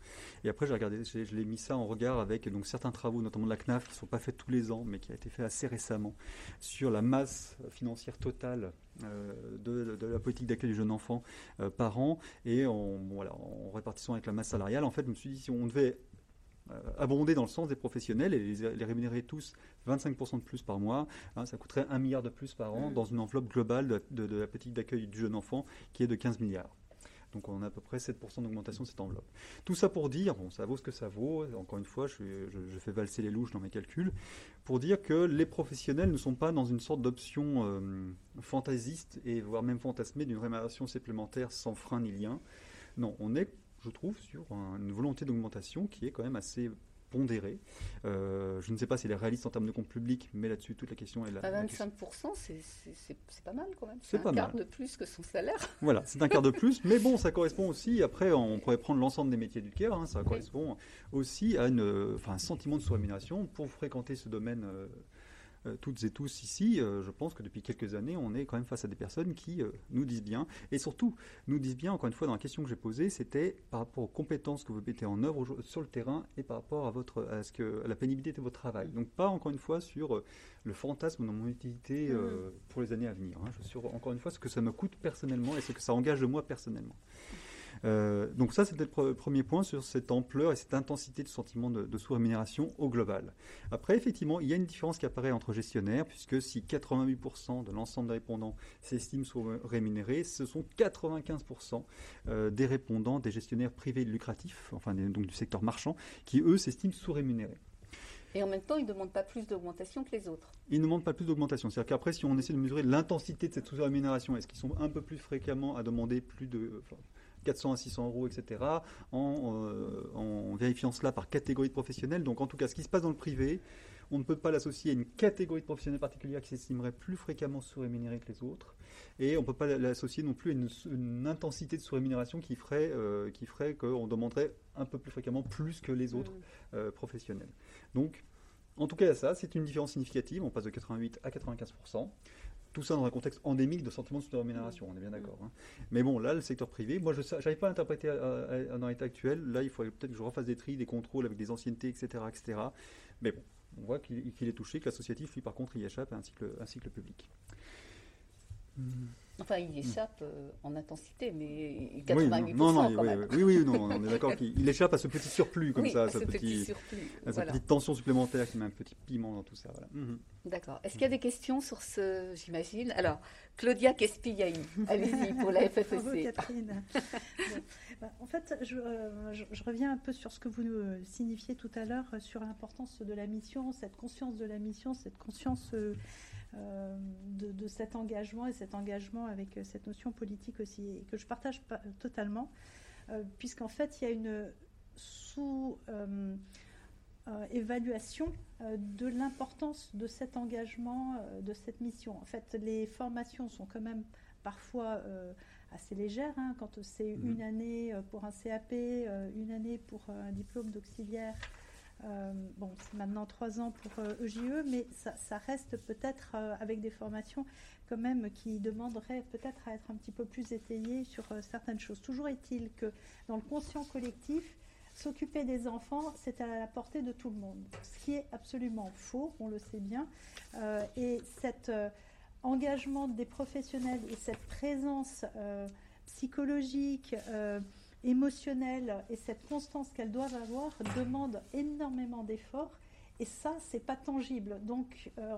Et après, j'ai regardé, je l'ai mis ça en regard avec donc certains travaux, notamment de la CNAF, qui ne sont pas faits tous les ans, mais qui a été fait assez récemment, sur la masse financière totale euh, de, la politique d'accueil du jeune enfant euh, par an, et en, voilà, en répartissant avec la masse salariale, en fait, je me suis dit, si on devait abonder dans le sens des professionnels et les, rémunérer tous 25% de plus par mois, hein, ça coûterait un milliard de plus par an mmh. dans une enveloppe globale de, la politique d'accueil du jeune enfant qui est de 15 milliards. Donc on a à peu près 7% d'augmentation de cette enveloppe. Tout ça pour dire, bon, ça vaut ce que ça vaut, encore une fois, je, je, fais valser les louches dans mes calculs, pour dire que les professionnels ne sont pas dans une sorte d'option euh, fantaisiste et voire même fantasmée d'une rémunération supplémentaire sans frein ni lien. Non, on est, je trouve, sur une volonté d'augmentation qui est quand même assez pondéré. Euh, je ne sais pas si elle est réaliste en termes de compte public, mais là-dessus, toute la question est là. 25%, c'est pas mal quand même. C'est un quart de plus que son salaire. [LAUGHS] Voilà, c'est un quart de plus, mais bon, ça correspond aussi, après, on pourrait prendre l'ensemble des métiers du CARE, hein, ça correspond aussi à une, un sentiment de sous-rémunération pour fréquenter ce domaine. Euh, toutes et tous ici, euh, je pense que depuis quelques années, on est quand même face à des personnes qui euh, nous disent bien, et surtout nous disent bien, encore une fois, dans la question que j'ai posée, c'était par rapport aux compétences que vous mettez en œuvre sur le terrain et par rapport à, votre, à, ce que, la pénibilité de votre travail. Donc pas, encore une fois, sur le fantasme de mon utilité mmh. pour les années à venir. Hein. Sur, encore une fois, ce que ça me coûte personnellement et ce que ça engage de moi personnellement. Euh, donc ça, c'était le premier point sur cette ampleur et cette intensité du sentiment de, sous-rémunération au global. Après, effectivement, il y a une différence qui apparaît entre gestionnaires, puisque si 88% de l'ensemble des répondants s'estiment sous-rémunérés, ce sont 95% euh, des répondants des gestionnaires privés lucratifs, enfin donc du secteur marchand, qui eux s'estiment sous-rémunérés. Et en même temps, ils ne demandent pas plus d'augmentation que les autres. Ils ne demandent pas plus d'augmentation. C'est-à-dire qu'après, si on essaie de mesurer l'intensité de cette sous-rémunération, est-ce qu'ils sont un peu plus fréquemment à demander plus de, 400 à 600 euros, etc., euh, en, vérifiant cela par catégorie de professionnels. Donc en tout cas, ce qui se passe dans le privé, on ne peut pas l'associer à une catégorie de professionnels particulière qui s'estimerait plus fréquemment sous-rémunérée que les autres. Et on ne peut pas l'associer non plus à une, intensité de sous-rémunération qui ferait, euh, qui ferait qu'on demanderait un peu plus fréquemment plus que les autres mmh. euh, professionnels. Donc, en tout cas, ça, c'est une différence significative. On passe de 88 à 95%. Tout ça dans un contexte endémique de sentiment de sous-rémunération, on est bien d'accord. Hein. Mais bon, là, le secteur privé, moi, je n'arrive pas à l'interpréter dans l'état actuel. Là, il faudrait peut-être que je refasse des tris, des contrôles avec des anciennetés, etc. etc. Mais bon, on voit qu'il est touché, que l'associatif, lui, par contre, il échappe à un cycle, un cycle public. Enfin, il échappe euh, en intensité, mais 88% oui, non, non, quand oui, même. Oui, oui, non, on est d'accord qu'il échappe à ce petit surplus comme ça, à ce petit, surplus, à cette petite tension supplémentaire qui met un petit piment dans tout ça. Mhm. D'accord. Est-ce qu'il y a des questions sur ce, j'imagine? Alors, Claudia Kespiaï, allez-y pour la [LAUGHS] FFEC. Catherine. [LAUGHS] Bah, en fait, euh, je, je, reviens un peu sur ce que vous nous euh, signifiez tout à l'heure sur l'importance de la mission, cette conscience de la mission, cette conscience euh, de, cet engagement et cet engagement avec euh, cette notion politique aussi, et que je partage pas, euh, totalement, puisqu'en fait, il y a une sous-évaluation de l'importance de cet engagement, de cette mission. En fait, les formations sont quand même parfois assez légères, hein, quand c'est mmh. une année pour un CAP, une année pour un diplôme d'auxiliaire euh, bon, c'est maintenant trois ans pour EJE, euh, e, mais ça, reste peut-être euh, avec des formations quand même qui demanderaient peut-être à être un petit peu plus étayées sur certaines choses. Toujours est-il que dans le conscient collectif, s'occuper des enfants, c'est à la portée de tout le monde, ce qui est absolument faux, on le sait bien. et cet engagement des professionnels et cette présence psychologique, émotionnelle et cette constance qu'elles doivent avoir demandent énormément d'efforts. Et ça, c'est pas tangible. Donc, euh,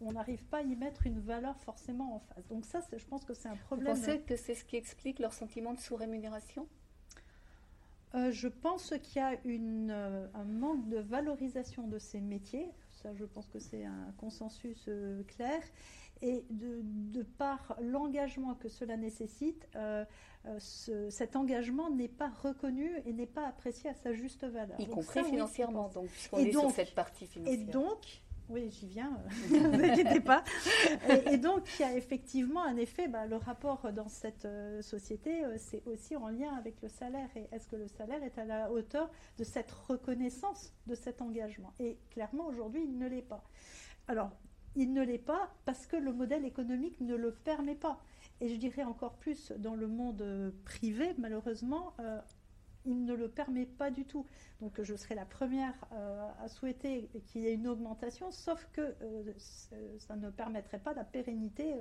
on n'arrive pas à y mettre une valeur forcément en face. Donc ça, je pense que c'est un problème. Vous pensez que c'est ce qui explique leur sentiment de sous-rémunération? Euh, Je pense qu'il y a une, euh, un manque de valorisation de ces métiers. Ça, je pense que c'est un consensus clair. Et de, de par l'engagement que cela nécessite, euh, cet engagement n'est pas reconnu et n'est pas apprécié à sa juste valeur. Y compris financièrement, donc, puisqu'on est sur cette partie financière. Et donc, oui, j'y viens, [LAUGHS] ne vous inquiétez pas. Et, donc, il y a effectivement un effet, bah, le rapport dans cette euh, société, euh, c'est aussi en lien avec le salaire. Et est-ce que le salaire est à la hauteur de cette reconnaissance de cet engagement? Et clairement, aujourd'hui, il ne l'est pas. Alors, il ne l'est pas parce que le modèle économique ne le permet pas. Et je dirais encore plus dans le monde privé, malheureusement, euh, il ne le permet pas du tout. Donc je serai la première à souhaiter qu'il y ait une augmentation, sauf que ça ne permettrait pas la pérennité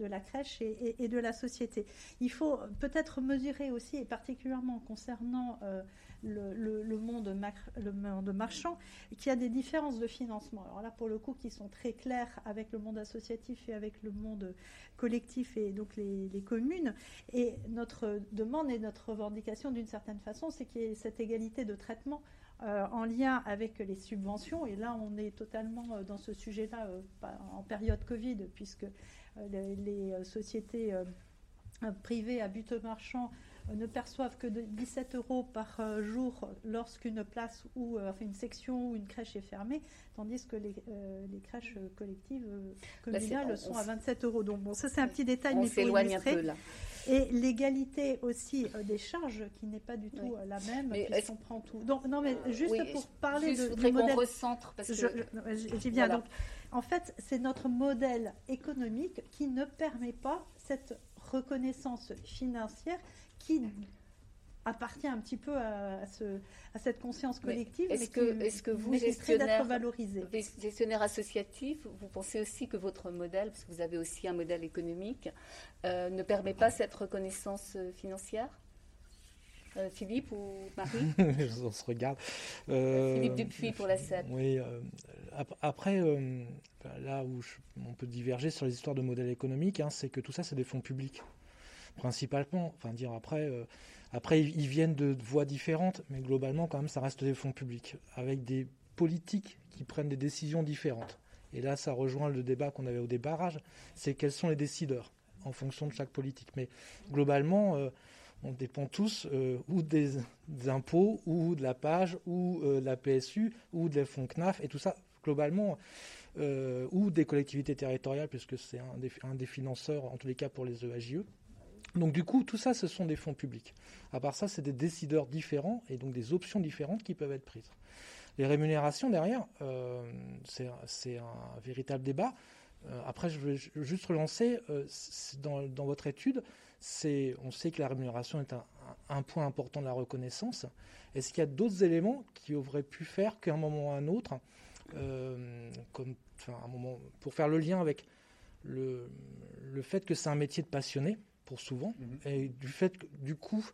de la crèche et, de la société. Il faut peut-être mesurer aussi, et particulièrement concernant euh, le, monde le monde marchand, qu'il y a des différences de financement. Alors là, pour le coup, qui sont très claires avec le monde associatif et avec le monde collectif et donc les, communes. Et notre demande et notre revendication, d'une certaine façon, c'est qu'il y ait cette égalité de traitement euh, en lien avec les subventions. Et là, on est totalement euh, dans ce sujet-là en période Covid, puisque euh, les, euh, sociétés euh, privées à but marchand ne perçoivent que de 17 euros par jour lorsqu'une place ou une section ou une crèche est fermée, tandis que les, crèches collectives communales sont à 27 euros. Donc bon, ça c'est un petit détail, on mais s'éloigne un peu là. Et l'égalité aussi des charges, qui n'est pas du tout la même, puisqu'on prend tout. Donc non, mais juste pour parler de, du modèle, recentre parce que j'y viens. Donc en fait, c'est notre modèle économique qui ne permet pas cette reconnaissance financière qui appartient un petit peu à, cette conscience collective, est-ce que, est que vous, gestionnaire, gestionnaire associatif, vous pensez aussi que votre modèle, parce que vous avez aussi un modèle économique, euh, ne permet pas cette reconnaissance euh, financière? Euh, Philippe ou Marie [LAUGHS] On se regarde. Philippe Dupuis pour la scène. Oui, après, là où on peut diverger sur les histoires de modèles économiques, hein, c'est que tout ça, c'est des fonds publics, principalement. Enfin, dire après, euh, après ils viennent de voies différentes, mais globalement, quand même, ça reste des fonds publics, avec des politiques qui prennent des décisions différentes. Et là, ça rejoint le débat qu'on avait au débarrage, c'est quels sont les décideurs en fonction de chaque politique. Mais globalement, euh, on dépend tous euh, ou des, impôts, ou de la page, ou de la PSU, ou des fonds CNAF, et tout ça, globalement, euh, ou des collectivités territoriales, puisque c'est un des, financeurs, en tous les cas pour les EAJE. Donc du coup, tout ça, ce sont des fonds publics. À part ça, c'est des décideurs différents et donc des options différentes qui peuvent être prises. Les rémunérations derrière, euh, c'est un véritable débat. Euh, après, je veux juste relancer, dans, votre étude, on sait que la rémunération est un, un point important de la reconnaissance. Est-ce qu'il y a d'autres éléments qui auraient pu faire qu'à un moment ou à un autre, euh, comme, un moment, pour faire le lien avec le, le fait que c'est un métier de passionné, pour souvent, mhm. et du fait que, du coup,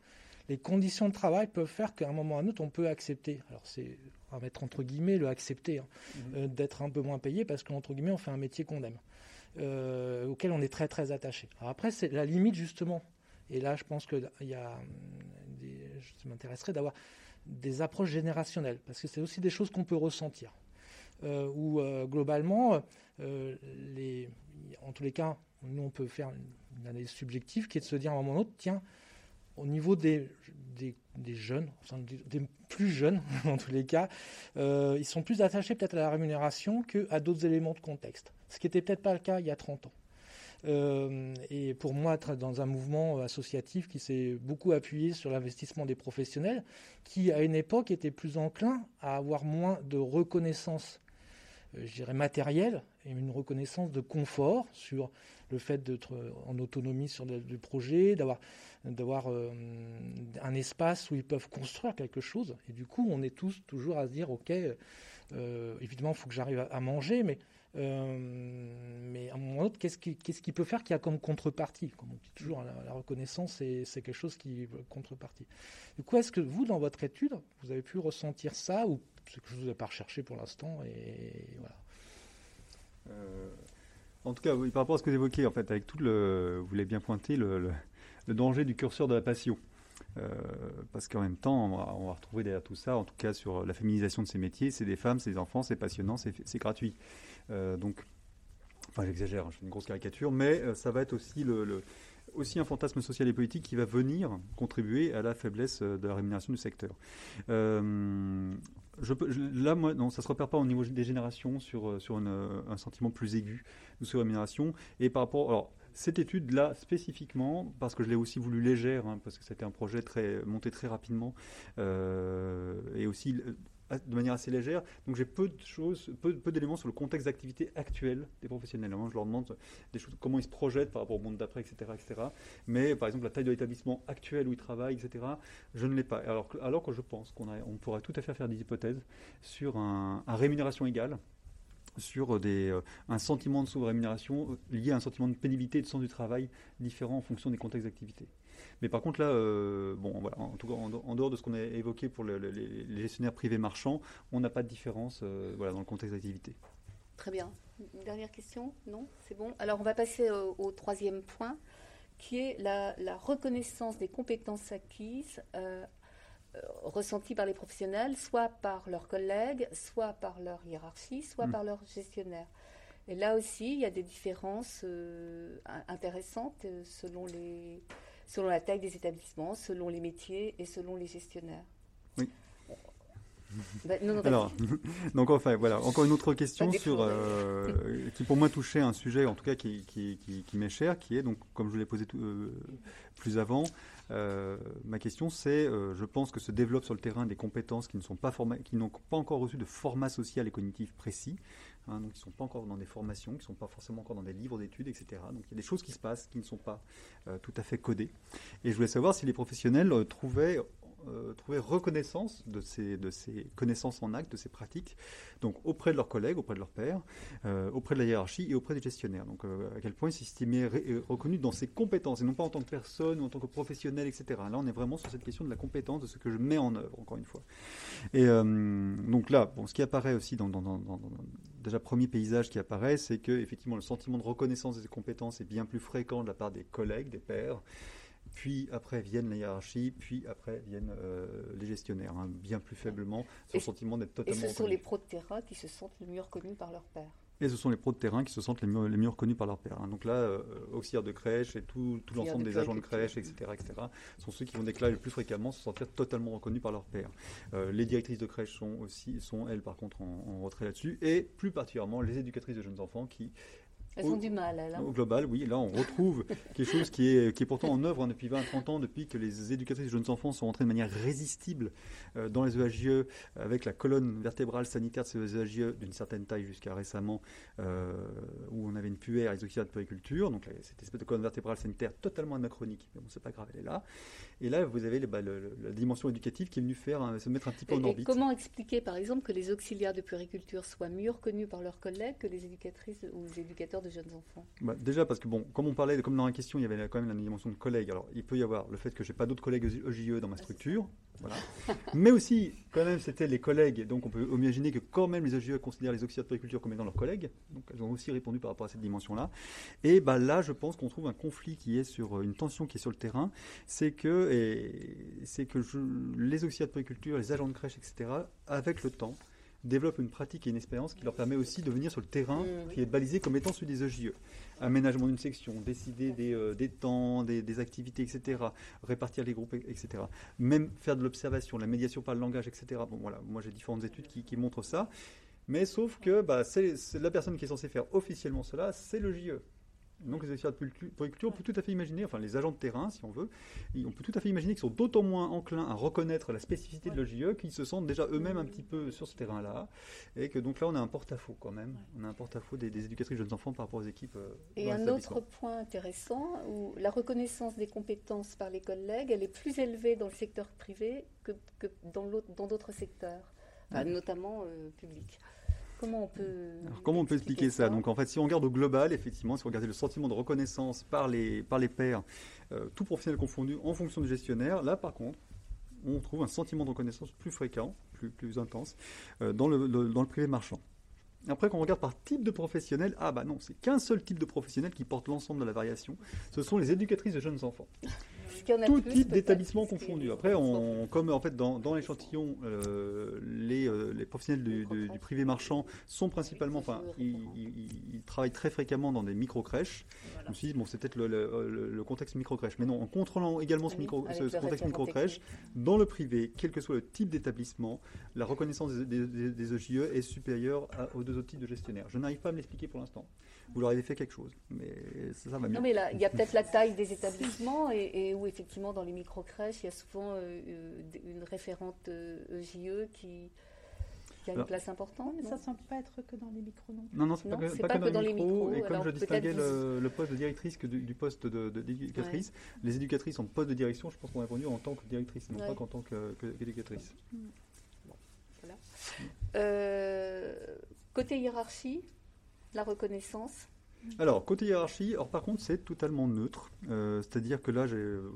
les conditions de travail peuvent faire qu'à un moment ou à un autre, on peut accepter. Alors, c'est, à mettre entre guillemets, le accepter, hein, mhm. euh, d'être un peu moins payé parce qu'entre guillemets, on fait un métier qu'on aime, euh, auquel on est très, très attaché. Après, c'est la limite, justement. Et là, je pense que il y a des, je m'intéresserais d'avoir des approches générationnelles, parce que c'est aussi des choses qu'on peut ressentir. Euh, où euh, globalement, euh, en tous les cas, nous on peut faire une analyse subjective qui est de se dire à un moment ou autre, tiens, au niveau des, des, jeunes, des, plus jeunes [LAUGHS] en tous les cas, ils sont plus attachés peut-être à la rémunération qu'à d'autres éléments de contexte. Ce qui n'était peut-être pas le cas il y a 30 ans. et pour moi, être dans un mouvement associatif qui s'est beaucoup appuyé sur l'investissement des professionnels, qui à une époque était plus enclin à avoir moins de reconnaissance euh, je dirais, matériel et une reconnaissance de confort sur le fait d'être en autonomie sur le, projet, d'avoir euh, un espace où ils peuvent construire quelque chose. Et du coup, on est tous toujours à se dire, ok, euh, évidemment, il faut que j'arrive à, manger, mais mais à un moment donné, qu'est-ce qui, qu'est-ce qui peut faire qu'il y a comme contrepartie? Comme on dit toujours, la, reconnaissance, c'est, quelque chose qui contrepartie. Du coup, est-ce que vous, dans votre étude, vous avez pu ressentir ça ou c'est quelque chose que vous n'avez pas recherché pour l'instant. Et voilà. Euh, en tout cas, par rapport à ce que vous évoquez, en fait, avec tout le, vous l'avez bien pointé, le, danger du curseur de la passion. Euh, parce qu'en même temps, on va, retrouver derrière tout ça, en tout cas sur la féminisation de ces métiers, c'est des femmes, c'est des enfants, c'est passionnant, c'est gratuit. Euh, donc, enfin j'exagère, hein, je fais une grosse caricature, mais ça va être aussi le, aussi un fantasme social et politique qui va venir contribuer à la faiblesse de la rémunération du secteur. Euh, là, moi, non, ça se repère pas au niveau des générations sur, euh, sur euh, un sentiment plus aigu de rémunération. Et par rapport, alors, cette étude-là spécifiquement, parce que je l'ai aussi voulu légère, hein, parce que c'était un projet très monté très rapidement, euh, et aussi de manière assez légère. Donc j'ai peu d'éléments sur le contexte d'activité actuel des professionnels. je leur demande des choses, comment ils se projettent par rapport au monde d'après, etc., etc. Mais par exemple, la taille de l'établissement actuel où ils travaillent, etc., je ne l'ai pas. Alors, que je pense qu'on on pourrait tout à fait faire des hypothèses sur un, rémunération égale sur euh, un sentiment de sous-rémunération lié à un sentiment de pénibilité et de sens du travail différent en fonction des contextes d'activité. Mais par contre, là, euh, bon, voilà, en tout cas, en, dehors de ce qu'on a évoqué pour les, gestionnaires privés marchands, on n'a pas de différence euh, voilà, dans le contexte d'activité. Très bien. Une dernière question? Non? C'est bon? Alors, on va passer au, troisième point, qui est la, reconnaissance des compétences acquises. Euh, ressenties par les professionnels, soit par leurs collègues, soit par leur hiérarchie, soit hmm. par leurs gestionnaires. Et là aussi, il y a des différences intéressantes selon les, selon la taille des établissements, selon les métiers et selon les gestionnaires. Oui. Bah, Alors, [LAUGHS] donc enfin voilà, encore une autre question sur euh, qui pour moi touchait un sujet en tout cas qui, qui, qui, m'est cher, qui est donc comme je l'ai posé tout, euh, plus avant, euh, ma question c'est, je pense que se développent sur le terrain des compétences qui ne sont pas qui n'ont pas encore reçu de format social et cognitif précis, Hein, donc qui ne sont pas encore dans des formations, qui ne sont pas forcément encore dans des livres d'études, etc. Donc il y a des choses qui se passent qui ne sont pas euh, tout à fait codées. Et je voulais savoir si les professionnels euh, trouvaient euh, trouver reconnaissance de ces, de ces connaissances en acte, de ces pratiques, donc auprès de leurs collègues, auprès de leurs pairs, euh, auprès de la hiérarchie et auprès des gestionnaires. Donc euh, à quel point ils s'estimaient reconnus dans ses compétences et non pas en tant que personne ou en tant que professionnel, etc. Là, on est vraiment sur cette question de la compétence, de ce que je mets en œuvre, encore une fois. Et donc là, bon, ce qui apparaît aussi dans, dans, dans, dans déjà premier paysage qui apparaît, c'est que effectivement le sentiment de reconnaissance de ses compétences est bien plus fréquent de la part des collègues, des pairs, puis après viennent les hiérarchies, puis après viennent euh, les gestionnaires, hein, bien plus faiblement, ce sentiment d'être totalement. Et ce sont les pros de terrain qui se sentent le mieux reconnus par leur père. Et ce sont les pros de terrain qui se sentent les mieux, les mieux reconnus par leur père. Hein. Donc là, euh, auxiliaires de crèche et tout, tout l'ensemble des agents de crèche, etc., etc., sont ceux qui vont déclarer le plus fréquemment se sentir totalement reconnus par leur père. Euh, les directrices de crèche sont aussi, sont elles par contre en, en retrait là-dessus, et plus particulièrement les éducatrices de jeunes enfants qui elles ont du mal, elles. Hein. Au global, oui. Là, on retrouve [LAUGHS] quelque chose qui est, qui est pourtant en œuvre hein, depuis 20-30 ans, depuis que les éducatrices de jeunes enfants sont entrées de manière résistible euh, dans les EAGE, avec la colonne vertébrale sanitaire de ces EAGE d'une certaine taille jusqu'à récemment, euh, où on avait une puère auxiliaires de périculture. Donc, cette espèce de colonne vertébrale sanitaire totalement anachronique. Mais bon, c'est pas grave, elle est là. Et là, vous avez bah, la dimension éducative qui est venue faire se mettre un petit peu en orbite. Comment expliquer, par exemple, que les auxiliaires de puriculture soient mieux reconnus par leurs collègues que les éducatrices ou les éducateurs de jeunes enfants? Bah, Déjà parce que, bon, comme on parlait, comme dans la question, il y avait quand même la dimension de collègues. Alors, il peut y avoir le fait que j'ai pas d'autres collègues EJE dans ma structure. Voilà. Mais aussi, quand même, c'était les collègues. Donc, on peut imaginer que quand même les EJE considèrent les auxiliaires de puriculture comme étant leurs collègues. Donc, elles ont aussi répondu par rapport à cette dimension-là. Et bah, là, je pense qu'on trouve un conflit qui est sur une tension qui est sur le terrain. C'est que, c'est que les auxiliaires de puriculture, les agents de crèche, etc., avec le temps, développent une pratique et une expérience qui leur permet aussi de venir sur le terrain qui est balisé comme étant celui des EJE. Aménagement d'une section, décider des, euh, temps, des, activités, etc. Répartir les groupes, etc. Même faire de l'observation, la médiation par le langage, etc. Bon, voilà, moi j'ai différentes études qui, qui, montrent ça. Mais sauf que bah, c'est la personne qui est censée faire officiellement cela, c'est le JE. Donc les experts de puriculture, on peut tout à fait imaginer, enfin les agents de terrain si on veut, on peut tout à fait imaginer qu'ils sont d'autant moins enclins à reconnaître la spécificité de l'OJE qu'ils se sentent déjà eux-mêmes un petit peu sur ce terrain-là, et que donc là on a un porte-à-faux quand même, on a un porte-à-faux des, éducatrices de jeunes enfants par rapport aux équipes. Euh, et un autre point intéressant, où la reconnaissance des compétences par les collègues, elle est plus élevée dans le secteur privé que, dans d'autres secteurs, notamment euh, public. Comment on peut, comment on peut expliquer, ça, Donc en fait, si on regarde au global, effectivement, si on regarde le sentiment de reconnaissance par les, par les pairs, euh, tout professionnel confondu, en fonction du gestionnaire, là par contre, on trouve un sentiment de reconnaissance plus fréquent, plus, plus intense, euh, dans, le, dans le privé marchand. Après, quand on regarde par type de professionnel, ah bah non, c'est qu'un seul type de professionnel qui porte l'ensemble de la variation. Ce sont les éducatrices de jeunes enfants tout type d'établissement confondu. Après, on, comme en fait dans, l'échantillon, euh, les, euh, les, professionnels du, privé marchand sont principalement, enfin, ils, travaillent très fréquemment dans des micro-crèches. Je me suis dit, bon, c'est peut-être le, contexte micro-crèche. Mais non, en contrôlant également ce, micro, ce, contexte micro-crèche, dans le privé, quel que soit le type d'établissement, la reconnaissance des, des, EJE e est supérieure aux deux autres types de gestionnaires. Je n'arrive pas à me l'expliquer pour l'instant vous leur avez fait quelque chose. Mais ça, va mieux. Non, mais là, il y a peut-être la taille des établissements et, où effectivement dans les micro-crèches, il y a souvent euh, euh, une référente EJE euh, qui, a une place importante. mais ça ne semble pas être que dans les micros non Non, non, c'est pas, Non, que, c'est pas pas que que dans, dans les les micros. Et comme alors je distinguais le, le poste de directrice que du, du poste de- de- d'éducatrice, les éducatrices en poste de direction, je pense qu'on a répondu en tant que directrice, non Ouais. pas qu'en tant que- que- qu'éducatrice. Voilà. Euh, côté hiérarchie, la reconnaissance. Alors, côté hiérarchie, alors par contre, c'est totalement neutre. Euh, C'est-à-dire que là, euh,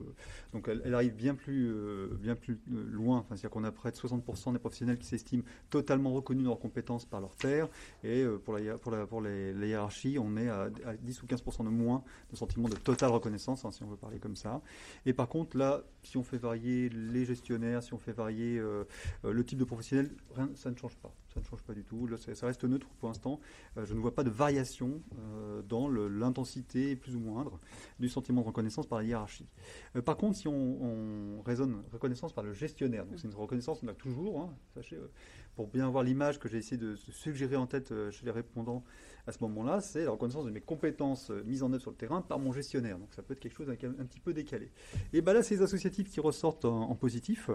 donc elle, arrive bien plus, euh, bien plus loin. C'est-à-dire qu'on a près de 60% des professionnels qui s'estiment totalement reconnus dans leurs compétences par leurs pairs. Et pour, la, pour, les, hiérarchies, on est à, à 10 ou 15% de moins de sentiment de totale reconnaissance, hein, si on veut parler comme ça. Et par contre, là, si on fait varier les gestionnaires, si on fait varier le type de professionnel, rien, ça ne change pas. Ça ne change pas du tout. Ça, reste neutre pour l'instant. Euh, je ne vois pas de variation euh, dans l'intensité plus ou moindre du sentiment de reconnaissance par la hiérarchie. Euh, par contre, si on, on raisonne reconnaissance par le gestionnaire, donc c'est une reconnaissance qu'on a toujours, hein, sachez, pour bien avoir l'image que j'ai essayé de suggérer en tête euh, chez les répondants à ce moment-là, c'est la reconnaissance de mes compétences euh, mises en œuvre sur le terrain par mon gestionnaire. Donc ça peut être quelque chose un, petit peu décalé. Et ben là, c'est les associatifs qui ressortent en, positif,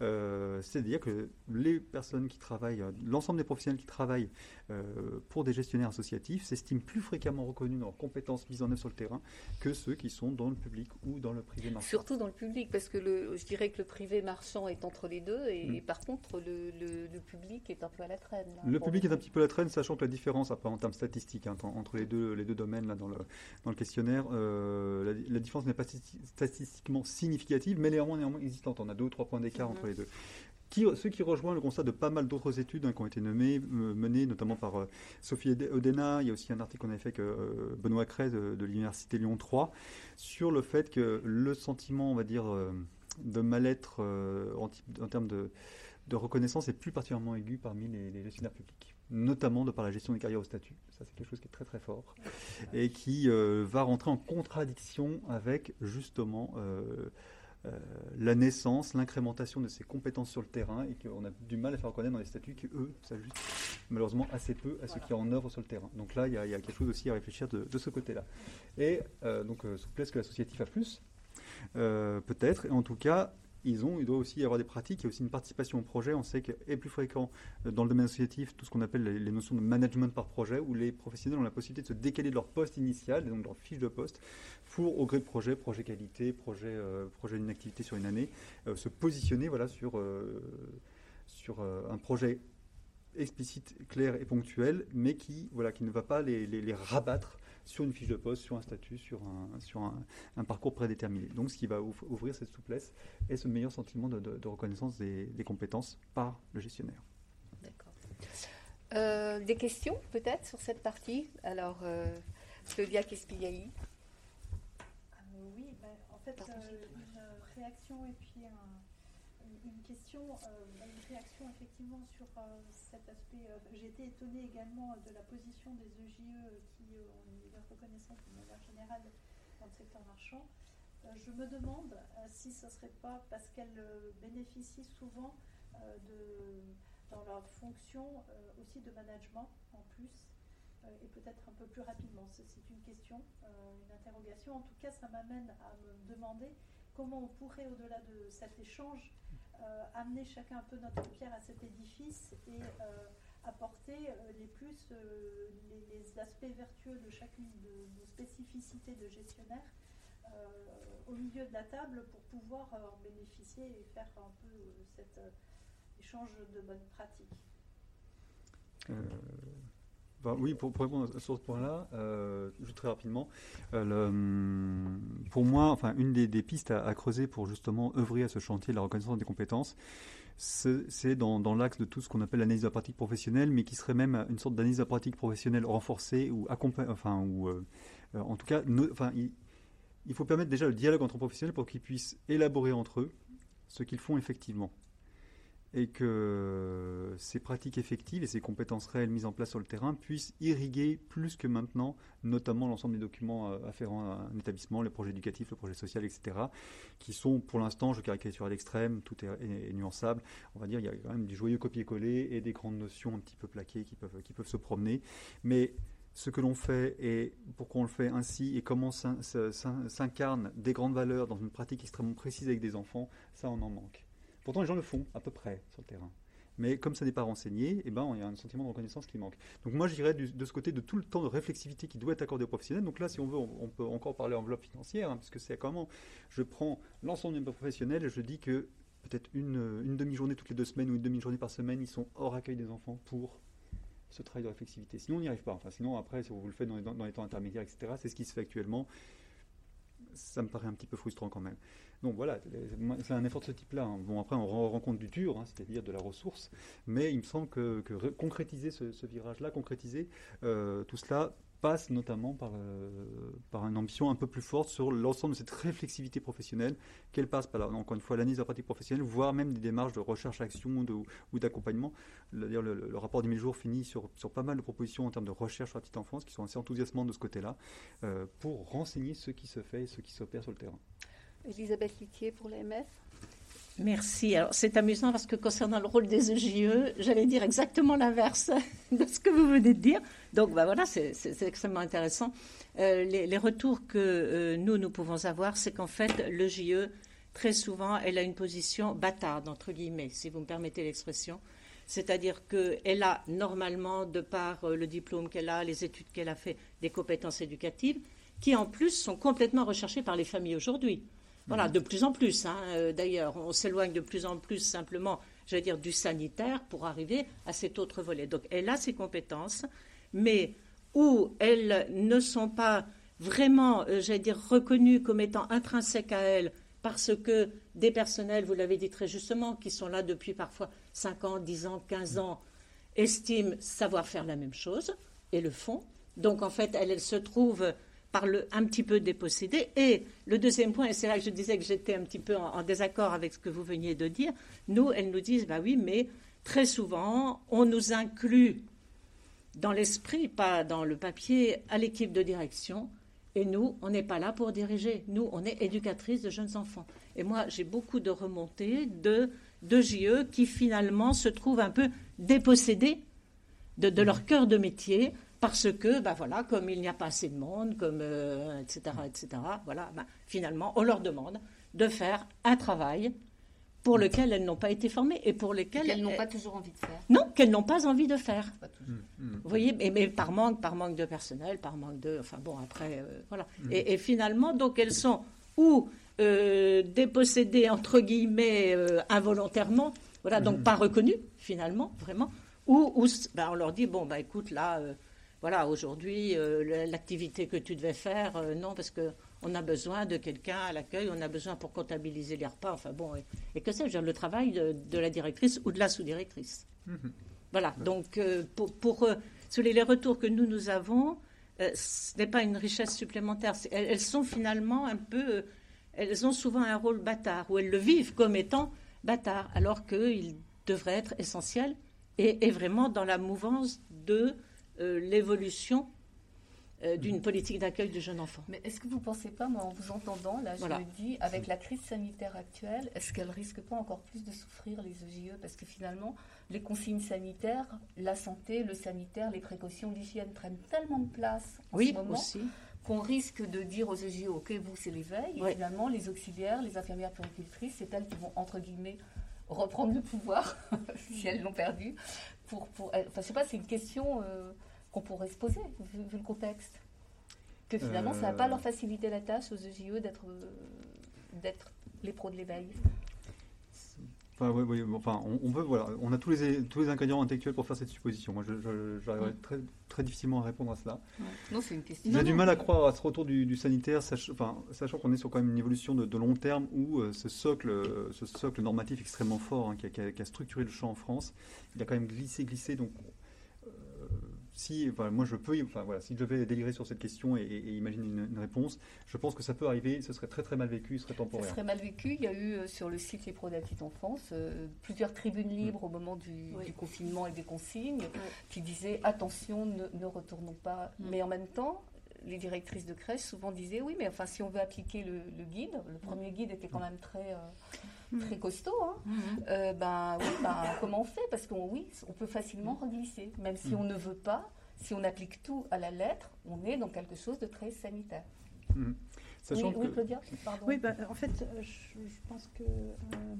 euh, c'est-à-dire que les personnes qui travaillent, l'ensemble des professionnels qui travaillent euh, pour des gestionnaires associatifs s'estiment plus fréquemment reconnus dans leurs compétences mises en œuvre sur le terrain que ceux qui sont dans le public ou dans le privé marchand. Surtout dans le public, parce que le, je dirais que le privé marchand est entre les deux, et, Mm. et par contre, le, le- le public est un peu à la traîne. là, Le public est un petit peu à la traîne, sachant que la différence, après en termes statistiques, hein, en- entre les deux, les deux domaines là, dans, le, dans le questionnaire, euh, la, la différence n'est pas stati- statistiquement significative, mais néanmoins, néanmoins existante. On a deux ou trois points d'écart Mhm. entre les deux. Qui, ce qui rejoint le constat de pas mal d'autres études hein, qui ont été nommées, euh, menées notamment par euh, Sophie Ode- Odena. Il y a aussi un article qu'on avait fait avec euh, Benoît Cray de, de l'Université Lyon 3 sur le fait que le sentiment, on va dire, euh, de mal-être euh, en, termes de, reconnaissance est plus particulièrement aigu parmi les, les gestionnaires publics, notamment de par la gestion des carrières au statut. Ça, c'est quelque chose qui est très très fort et qui euh, va rentrer en contradiction avec justement euh, euh, la naissance, l'incrémentation de ces compétences sur le terrain et qu'on a du mal à faire reconnaître dans les statuts qui, eux, s'ajustent malheureusement assez peu à ce qui est en œuvre sur le terrain. Donc là, il y, a- il y a quelque chose aussi à réfléchir de, de ce côté-là. Et euh, donc, euh, souplesse que l'associatif a plus, euh, peut-être. Et en tout cas, il doit aussi y avoir des pratiques. A aussi une participation au projet. On sait est plus fréquent euh, dans le domaine associatif tout ce qu'on appelle les, notions de management par projet, où les professionnels ont la possibilité de se décaler de leur poste initial, et donc de leur fiche de poste, pour, au gré de projet, projet qualité, projet, euh, projet d'une activité sur une année, euh, se positionner sur, un projet explicite, clair et ponctuel, mais qui, voilà, qui ne va pas les rabattre sur une fiche de poste, sur un statut, sur un, sur un, un parcours prédéterminé. Donc ce qui va ouvrir cette souplesse et ce meilleur sentiment de, de- de reconnaissance des, des compétences par le gestionnaire. D'accord. Euh, des questions peut-être sur cette partie? Alors, euh, Claudia Kespiaï. Euh, oui, ben, en fait, euh, une réaction et puis un- question, euh, une réaction effectivement sur euh, cet aspect. euh, J'ai été étonnée également de la position des EJE qui euh, ont une meilleure reconnaissance de manière générale dans le secteur marchand. Je me demande si ce ne serait pas parce qu'elles bénéficient souvent de, dans leur fonction aussi de management en plus et peut-être un peu plus rapidement. C'est une question, une interrogation. En tout cas, ça m'amène à me demander comment on pourrait, au-delà de cet échange, amener chacun un peu notre pierre à cet édifice et euh, apporter euh, les plus, euh, les, aspects vertueux de chacune de nos spécificités de gestionnaire euh, au milieu de la table pour pouvoir euh, en bénéficier et faire un peu euh, cet euh, échange de bonnes pratiques. Oui, pour, répondre sur ce point-là, euh, juste très rapidement, euh, hum, pour moi, enfin, une des, pistes à, creuser pour justement œuvrer à ce chantier de la reconnaissance des compétences, c'est dans, l'axe de tout ce qu'on appelle l'analyse de la pratique professionnelle, mais qui serait même une sorte d'analyse de la pratique professionnelle renforcée ou accompagnée, enfin, ou euh, en tout cas, il faut permettre déjà le dialogue entre professionnels pour qu'ils puissent élaborer entre eux ce qu'ils font effectivement et que ces pratiques effectives et ces compétences réelles mises en place sur le terrain puissent irriguer plus que maintenant, notamment l'ensemble des documents euh, afférents à un établissement, le projet éducatif, le projet social, etc., qui sont pour l'instant, je caricature à l'extrême, tout est, nuançable. On va dire il y a quand même du joyeux copier-coller et des grandes notions un petit peu plaquées qui peuvent, qui peuvent se promener. Mais ce que l'on fait et pourquoi on le fait ainsi et comment s'in- s'in- s'incarnent des grandes valeurs dans une pratique extrêmement précise avec des enfants, ça on en manque. Pourtant, les gens le font à peu près sur le terrain. Mais comme ça n'est pas renseigné, eh ben, il y a un sentiment de reconnaissance qui manque. Donc moi, je dirais de ce côté de tout le temps de réflexivité qui doit être accordé aux professionnels. Donc là, si on veut, on, peut encore parler enveloppe financière, hein, puisque c'est comment je prends l'ensemble des professionnels et je dis que peut-être une, une demi-journée toutes les deux semaines ou une demi-journée par semaine, ils sont hors accueil des enfants pour ce travail de réflexivité. Sinon, on n'y arrive pas. Enfin, sinon, après, si vous le faites dans les, dans les temps intermédiaires, etc., c'est ce qui se fait actuellement. Ça me paraît un petit peu frustrant quand même. Donc voilà, c'est un effort de ce type-là. Hein. Bon, après, on rencontre du dur, hein, c'est-à-dire de la ressource, mais il me semble que, concrétiser ce, virage-là, concrétiser euh, tout cela passe notamment par, euh, par une ambition un peu plus forte sur l'ensemble de cette réflexivité professionnelle qu'elle passe par, encore une fois, l'analyse de la pratique professionnelle, voire même des démarches de recherche-action ou d'accompagnement. Le, rapport du mi-jour finit sur, sur pas mal de propositions en termes de recherche sur la petite enfance qui sont assez enthousiasmantes de ce côté-là euh, pour renseigner ce qui se fait et ce qui s'opère sur le terrain. Elisabeth Littier pour l'AMF. Merci. Alors c'est amusant parce que concernant le rôle des EJE, j'allais dire exactement l'inverse [LAUGHS] de ce que vous venez de dire. Donc bah, voilà, c'est extrêmement intéressant. Euh, les, retours que euh, nous, nous pouvons avoir, c'est qu'en fait, l'EJE, très souvent, elle a une position bâtarde, entre guillemets, si vous me permettez l'expression. C'est-à-dire qu'elle a normalement, de par euh, le diplôme qu'elle a, les études qu'elle a fait, des compétences éducatives, qui en plus sont complètement recherchées par les familles aujourd'hui. Voilà, de plus en plus. Hein, euh, d'ailleurs, on s'éloigne de plus en plus simplement, j'allais dire, du sanitaire pour arriver à cet autre volet. Donc, elle a ses compétences, mais où elles ne sont pas vraiment, euh, j'allais dire, reconnues comme étant intrinsèques à elle parce que des personnels, vous l'avez dit très justement, qui sont là depuis parfois 5 ans, 10 ans, 15 ans, estiment savoir faire la même chose et le font. Donc en fait, elle, elle se trouve par le, un petit peu dépossédé. Et le deuxième point, et c'est là que je disais que j'étais un petit peu en, désaccord avec ce que vous veniez de dire, nous, elles nous disent, bah oui, mais très souvent, on nous inclut dans l'esprit, pas dans le papier, à l'équipe de direction. Et nous, on n'est pas là pour diriger. Nous, on est éducatrice de jeunes enfants. Et moi, j'ai beaucoup de remontées de, de JE qui finalement se trouvent un peu dépossédés de, de leur cœur de métier parce que, ben voilà, comme il n'y a pas assez de monde, comme, etc., euh, etc., voilà, ben, finalement, on leur demande de faire un travail pour lequel elles n'ont pas été formées et pour lesquels elles n'ont pas toujours envie de faire. Non, qu'elles n'ont pas envie de faire. Mmh, mmh. Vous voyez, mais, par manque, par manque de personnel, par manque de, enfin bon, après, euh, voilà. Mmh. Et, finalement, donc elles sont ou euh, dépossédées entre guillemets involontairement, voilà, donc pas reconnues finalement, vraiment, ou, ou ben, on leur dit bon bah écoute là voilà, aujourd'hui, euh, l'activité que tu devais faire, euh, non, parce qu'on a besoin de quelqu'un à l'accueil, on a besoin pour comptabiliser les repas, enfin bon, et, que sais-je, le travail de, la directrice ou de la sous-directrice. Mhm. Voilà, donc euh, pour, pour les retours que nous, nous avons, ce n'est pas une richesse supplémentaire. Elles, sont finalement un peu, elles ont souvent un rôle bâtard, ou elles le vivent comme étant bâtard, alors qu'il devrait être essentiel et, et, vraiment dans la mouvance de l'évolution euh, d'une politique d'accueil de jeunes enfants. Mais est-ce que vous ne pensez pas, moi en vous entendant, là je me dis, avec la crise sanitaire actuelle, est-ce qu'elle risque pas encore plus de souffrir les EJE Parce que finalement, les consignes sanitaires, la santé, le sanitaire, les précautions, l'hygiène prennent tellement de place en ce moment. Qu'on risque de dire aux EJE, ok, vous c'est l'éveil, et finalement les auxiliaires, les infirmières puricultrices, c'est elles qui vont, entre guillemets, reprendre le pouvoir, [LAUGHS] si elles l'ont perdu. Pour, pour, enfin, je sais pas, c'est une question. Euh, qu'on pourrait se poser, vu, le contexte. Que finalement, ça n'a pas euh. leur facilité la tâche aux EJE d'être, d'être les pros de l'éveil. Enfin, oui, oui, enfin, on, veut, voilà, on a tous les, tous les ingrédients intellectuels pour faire cette supposition. Moi, j'arriverai très, très difficilement à répondre à cela. Non, c'est une question. J'ai du mal à croire à ce retour du, sanitaire, enfin, sachant qu'on est sur quand même une évolution de, long terme où euh, ce, socle, ce socle normatif extrêmement fort hein, qui, a, qui, a, structuré le champ en France, il a quand même glissé, glissé. Donc, si, moi je peux, enfin voilà, si je devais délirer sur cette question et, imaginer une, réponse, je pense que ça peut arriver, ce serait très très mal vécu, ce serait temporaire. Ce serait mal vécu. Il y a eu euh, sur le site Les Pros de la Petite Enfance euh, plusieurs tribunes libres mm. au moment du, confinement et des consignes qui disaient attention, ne, retournons pas. Mm. Mais en même temps, les directrices de crèche souvent disaient oui, mais enfin si on veut appliquer le, guide, le premier guide était quand même très euh, très costaud. Hein, ben oui, ben, comment on fait? Parce qu'on oui, on peut facilement reglisser, même si on ne veut pas si on applique tout à la lettre, on est dans quelque chose de très sanitaire. Mmh. oui, Claudia, pardon. Oui, bah, en fait, euh, je, pense que euh,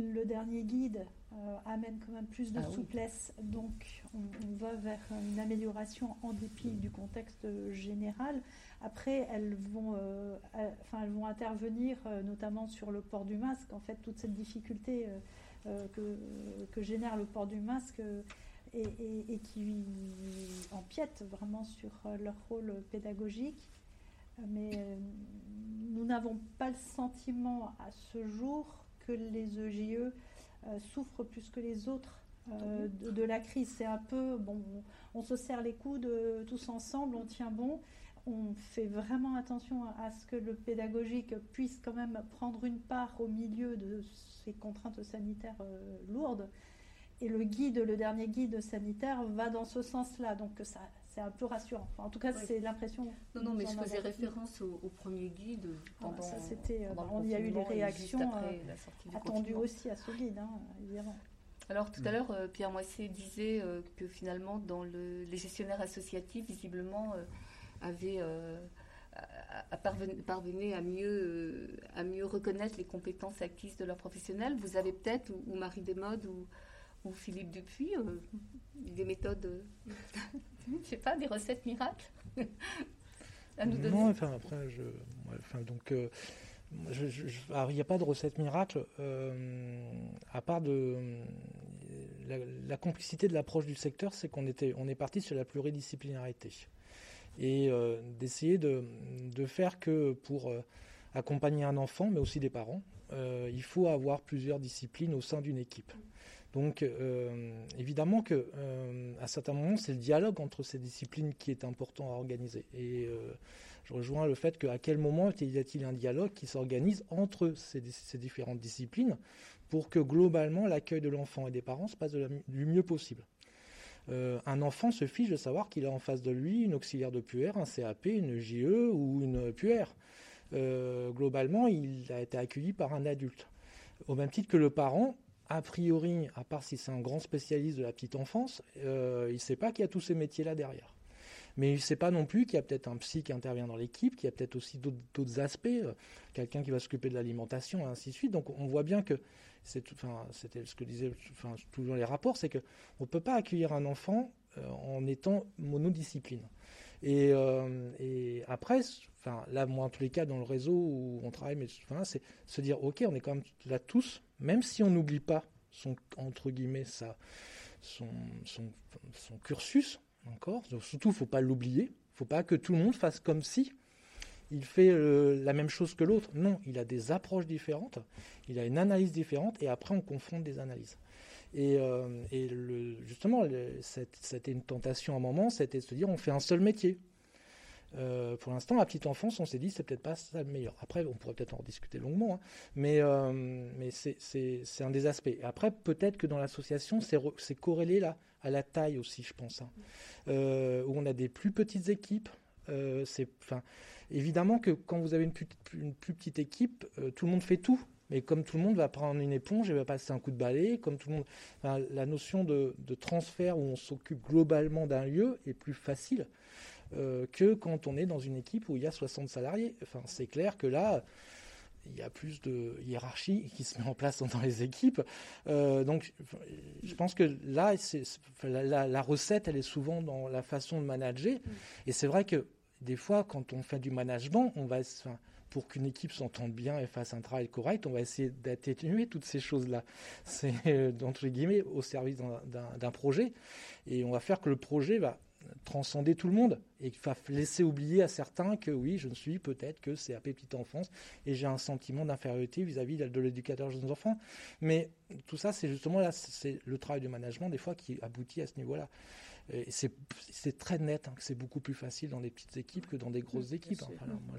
le dernier guide euh, amène quand même plus de ah souplesse, donc on, va vers une amélioration en dépit du contexte général. Après, elles vont, euh, enfin, elles vont intervenir euh, notamment sur le port du masque. En fait, toute cette difficulté que, que, génère le port du masque et, et, qui empiète vraiment sur leur rôle pédagogique. Mais nous n'avons pas le sentiment à ce jour que les EGE euh, souffrent plus que les autres euh, de, la crise. C'est un peu, bon, on, se serre les coudes tous ensemble, on tient bon. On fait vraiment attention à, ce que le pédagogique puisse quand même prendre une part au milieu de ces contraintes sanitaires euh, lourdes. Et le guide, le dernier guide sanitaire, va dans ce sens-là. Donc ça, c'est un peu rassurant. en tout cas, c'est l'impression. Non, non, mais je faisais référence au, premier guide. Ah, pendant, ça, c'était. on y a eu les réactions euh, attendues aussi à ce guide, hein, évidemment. Alors tout à mm. l'heure, euh, Pierre Moisset disait euh, que finalement, dans le, les gestionnaires associatifs, visiblement, avaient parvenaient à mieux, à mieux reconnaître les compétences acquises de leurs professionnels. Vous avez peut-être, ou, Marie Desmodes, ou, ou Philippe Dupuis, des méthodes [LAUGHS] je sais pas, des recettes miracles. [LAUGHS] À nous donner Non, enfin, après, je, enfin, donc, euh, il n'y a pas de recette miracle, euh, à part de la, complicité de l'approche du secteur, c'est qu'on était, on est parti sur la pluridisciplinarité. Et euh, d'essayer de, de, faire que pour accompagner un enfant, mais aussi des parents, il faut avoir plusieurs disciplines au sein d'une équipe. Donc euh, évidemment que euh, à certains moments, c'est le dialogue entre ces disciplines qui est important à organiser. Et euh, je rejoins le fait qu'à quel moment y a-t-il un dialogue qui s'organise entre ces, différentes disciplines pour que globalement l'accueil de l'enfant et des parents se passe du mieux possible? un enfant se fiche de savoir qu'il a en face de lui une auxiliaire de puère, un CAP, une JE ou une puère. globalement, il a été accueilli par un adulte. Au même titre que le parent, a priori, à part si c'est un grand spécialiste de la petite enfance, euh, il ne sait pas qu'il y a tous ces métiers-là derrière. Mais il ne sait pas non plus qu'il y a peut-être un psy qui intervient dans l'équipe, qu'il y a peut-être aussi d'autres aspects, euh, quelqu'un qui va s'occuper de l'alimentation, et ainsi de suite. Donc on voit bien que, c'était ce que disaient toujours les rapports, c'est qu'on ne peut pas accueillir un enfant euh, en étant monodiscipline. Et, et après, enfin, là, moi, en tous les cas, dans le réseau où on travaille, mais c'est se dire, OK, on est quand même là tous même si on n'oublie pas son, entre guillemets, son, cursus, encore, surtout, il ne faut pas l'oublier, il ne faut pas que tout le monde fasse comme si il fait euh, la même chose que l'autre. Non, il a des approches différentes, il a une analyse différente, et après on confronte des analyses. Et, euh, et le, justement, c'était une tentation à un moment, c'était de se dire on fait un seul métier. Euh, pour l'instant, la petite enfance, on s'est dit, c'est peut-être pas ça le meilleur. Après, on pourrait peut-être en discuter longuement, hein. mais, euh, mais c'est un des aspects. Après, peut-être que dans l'association, c'est corrélé là, à la taille aussi, je pense, hein. où on a des plus petites équipes. c'est, évidemment que quand vous avez une une plus petite équipe, tout le monde fait tout. Mais comme tout le monde va prendre une éponge et va passer un coup de balai, comme tout le monde, la notion de, de transfert où on s'occupe globalement d'un lieu est plus facile. Euh, que quand on est dans une équipe où il y a 60 salariés. Enfin, c'est clair que là, il y a plus de hiérarchie qui se met en place dans les équipes. Euh, donc, je pense que là, la, recette, elle est souvent dans la façon de manager. Mm. Et c'est vrai que des fois, quand on fait du management, on va, pour qu'une équipe s'entende bien et fasse un travail correct, on va essayer d'atténuer toutes ces choses-là. [LAUGHS] C'est, euh, entre guillemets, au service d'un projet. Et on va faire que le projet va transcender tout le monde et qu'il va laisser oublier à certains que oui, je ne suis peut-être que c'est à petite enfance et j'ai un sentiment d'infériorité vis-à-vis de l'éducateur de jeunes enfants. Mais tout ça, c'est justement là, c'est le travail de management des fois qui aboutit à ce niveau-là. C'est très net, hein, que c'est beaucoup plus facile dans des petites équipes que dans des grosses équipes. Hein. moi,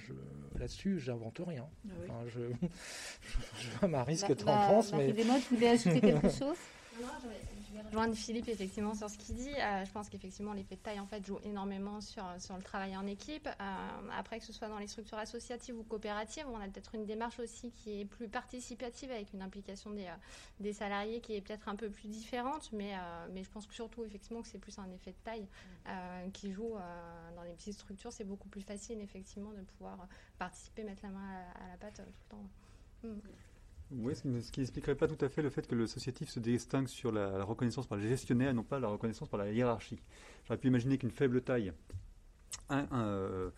là-dessus, j'invente rien. Ah je, [LAUGHS] je, vois Marie ce que tu en bah, penses. Mais... Des mots, tu voulais ajouter quelque [LAUGHS] chose? Je vais rejoindre Philippe sur ce qu'il dit. Euh, je pense qu'effectivement l'effet de taille joue énormément sur, le travail en équipe. Euh, après que ce soit dans les structures associatives ou coopératives, on a peut-être une démarche aussi qui est plus participative avec une implication des, euh, salariés qui est peut-être un peu plus différente, mais, je pense que surtout effectivement que c'est plus un effet de taille qui joue dans les petites structures. C'est beaucoup plus facile effectivement de pouvoir participer, mettre la main à, la pâte tout le temps. Mm. Oui, ce qui n'expliquerait pas tout à fait le fait que le associatif se distingue sur la, reconnaissance par les gestionnaires et non pas la reconnaissance par la hiérarchie. J'aurais pu imaginer qu'une faible taille euh,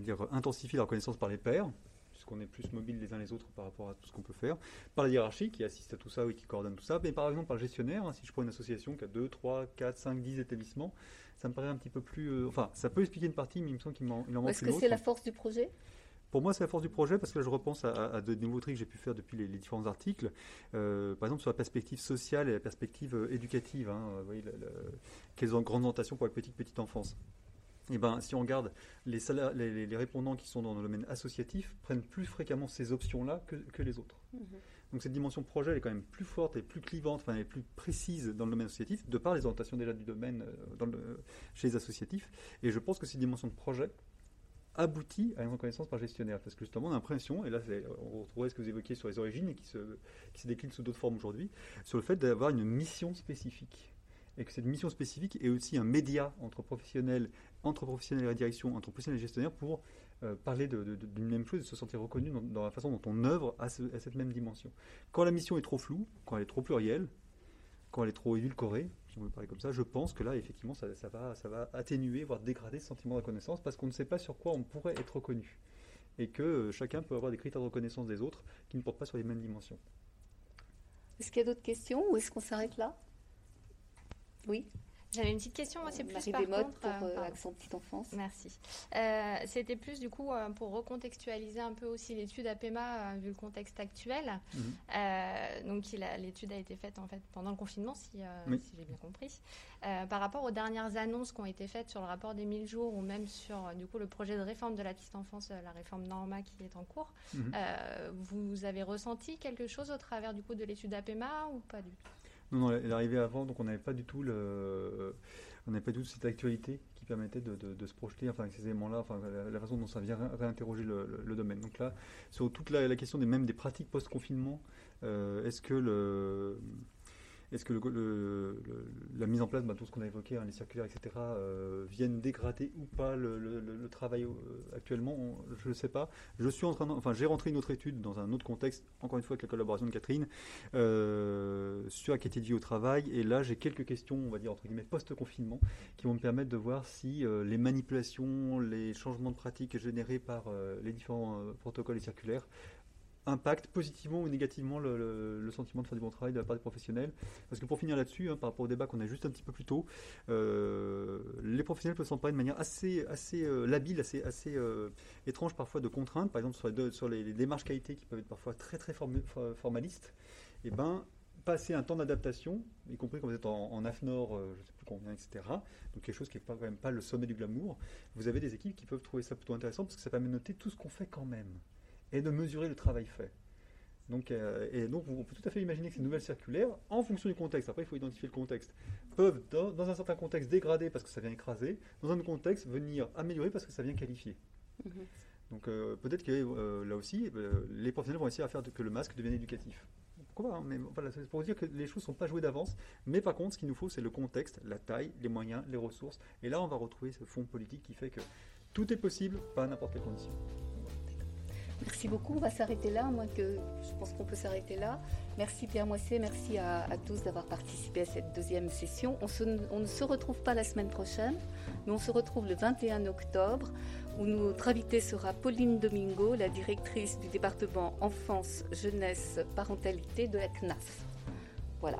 dire, intensifie la reconnaissance par les pairs, puisqu'on est plus mobile les uns les autres par rapport à tout ce qu'on peut faire, par la hiérarchie qui assiste à tout ça et qui coordonne tout ça, mais par exemple par le gestionnaire, hein, si je prends une association qui a 2, 3, 4, 5, 10 établissements, ça me paraît un petit peu plus... Euh, enfin, ça peut expliquer une partie, mais il me semble qu'il en, manque une autre. Est-ce que c'est la force du projet? Pour moi, c'est la force du projet parce que là, je repense à, de nouveaux trucs que j'ai pu faire depuis les, différents articles. Euh, par exemple, sur la perspective sociale et la perspective euh, éducative. Hein, vous voyez, quelles grandes orientations pour la petite petite enfance et eh ben, si on regarde les, les, répondants qui sont dans le domaine associatif, prennent plus fréquemment ces options-là que, les autres. Mhm. Donc cette dimension projet elle est quand même plus forte et plus clivante, enfin elle est plus précise dans le domaine associatif, de par les orientations déjà du domaine euh, dans le, chez les associatifs. Et je pense que cette dimension de projet aboutit à une reconnaissance par gestionnaire. Parce que justement, on a l'impression, et là on retrouverait ce que vous évoquiez sur les origines et qui se, qui se décline sous d'autres formes aujourd'hui, sur le fait d'avoir une mission spécifique et que cette mission spécifique est aussi un média entre professionnels, entre professionnels et la direction, entre professionnels et gestionnaires pour euh, parler d'une même chose et se sentir reconnu dans, la façon dont on œuvre à, cette même dimension. Quand la mission est trop floue, quand elle est trop plurielle, quand elle est trop édulcorée, si on veut parler comme ça, je pense que là, effectivement, ça, va, ça va atténuer, voire dégrader ce sentiment de reconnaissance parce qu'on ne sait pas sur quoi on pourrait être reconnu. Et que euh, chacun peut avoir des critères de reconnaissance des autres qui ne portent pas sur les mêmes dimensions. Est-ce qu'il y a d'autres questions ou est-ce qu'on s'arrête là? Oui? J'avais une petite question, moi c'est plus par contre, pour euh, Accent Petite Enfance. Merci. Euh, c'était plus du coup euh, pour recontextualiser un peu aussi l'étude APEMA vu le contexte actuel. Mhm. donc l'étude a été faite en fait pendant le confinement, si, si j'ai bien compris. par rapport aux dernières annonces qui ont été faites sur le rapport des 1000 jours ou même sur du coup le projet de réforme de la petite enfance, la réforme Norma qui est en cours, mhm. vous avez ressenti quelque chose au travers du coup de l'étude APEMA ou pas du tout? Non, non, elle est arrivée avant, donc on n'avait pas du tout cette actualité qui permettait de, se projeter, enfin, avec ces éléments-là, enfin, la, façon dont ça vient réinterroger le, domaine. Donc là, sur toute la, question des même des pratiques post-confinement, euh, est-ce que le est-ce que la mise en place, bah, tout ce qu'on a évoqué, hein, les circulaires, etc., euh, viennent dégrader ou pas le, travail euh, actuellement? Je ne sais pas. Je suis en train, enfin, j'ai rentré une autre étude dans un autre contexte, encore une fois avec la collaboration de Catherine, euh, sur la qualité de vie au travail. Et là, j'ai quelques questions, on va dire entre guillemets post-confinement, qui vont me permettre de voir si les manipulations, les changements de pratiques générés par les différents protocoles et circulaires impacte positivement ou négativement le, sentiment de faire du bon travail de la part des professionnels. Parce que pour finir là-dessus, hein, par rapport au débat qu'on a juste un petit peu plus tôt, euh, les professionnels peuvent s'emparer de manière assez, assez euh, labile, assez, assez euh, étrange parfois de contraintes, par exemple sur, les, démarches qualité qui peuvent être parfois très très formalistes, et eh ben passer un temps d'adaptation, y compris quand vous êtes en, AFNOR, je ne sais plus combien, etc., donc quelque chose qui n'est quand même pas le sommet du glamour, vous avez des équipes qui peuvent trouver ça plutôt intéressant parce que ça permet de noter tout ce qu'on fait quand même et de mesurer le travail fait. Donc, euh, et donc, on peut tout à fait imaginer que ces nouvelles circulaires, en fonction du contexte, après il faut identifier le contexte, peuvent, dans, un certain contexte, dégrader parce que ça vient écraser, dans un autre contexte, venir améliorer parce que ça vient qualifier. Mhm. Donc, euh, peut-être que euh, là aussi, les professionnels vont essayer à faire que le masque devienne éducatif. Pourquoi pas hein, Mais voilà, c'est pour dire que les choses ne sont pas jouées d'avance. Mais par contre, ce qu'il nous faut, c'est le contexte, la taille, les moyens, les ressources. Et là, on va retrouver ce fond politique qui fait que tout est possible, pas à n'importe quelle condition. Merci beaucoup. On va s'arrêter là, moi que je pense qu'on peut s'arrêter là. Merci Pierre Moisset, merci à, tous d'avoir participé à cette deuxième session. On, ne se retrouve pas la semaine prochaine, mais on se retrouve le 21 octobre où notre invitée sera Pauline Domingo, la directrice du département enfance, jeunesse, parentalité de la CNAF. Voilà.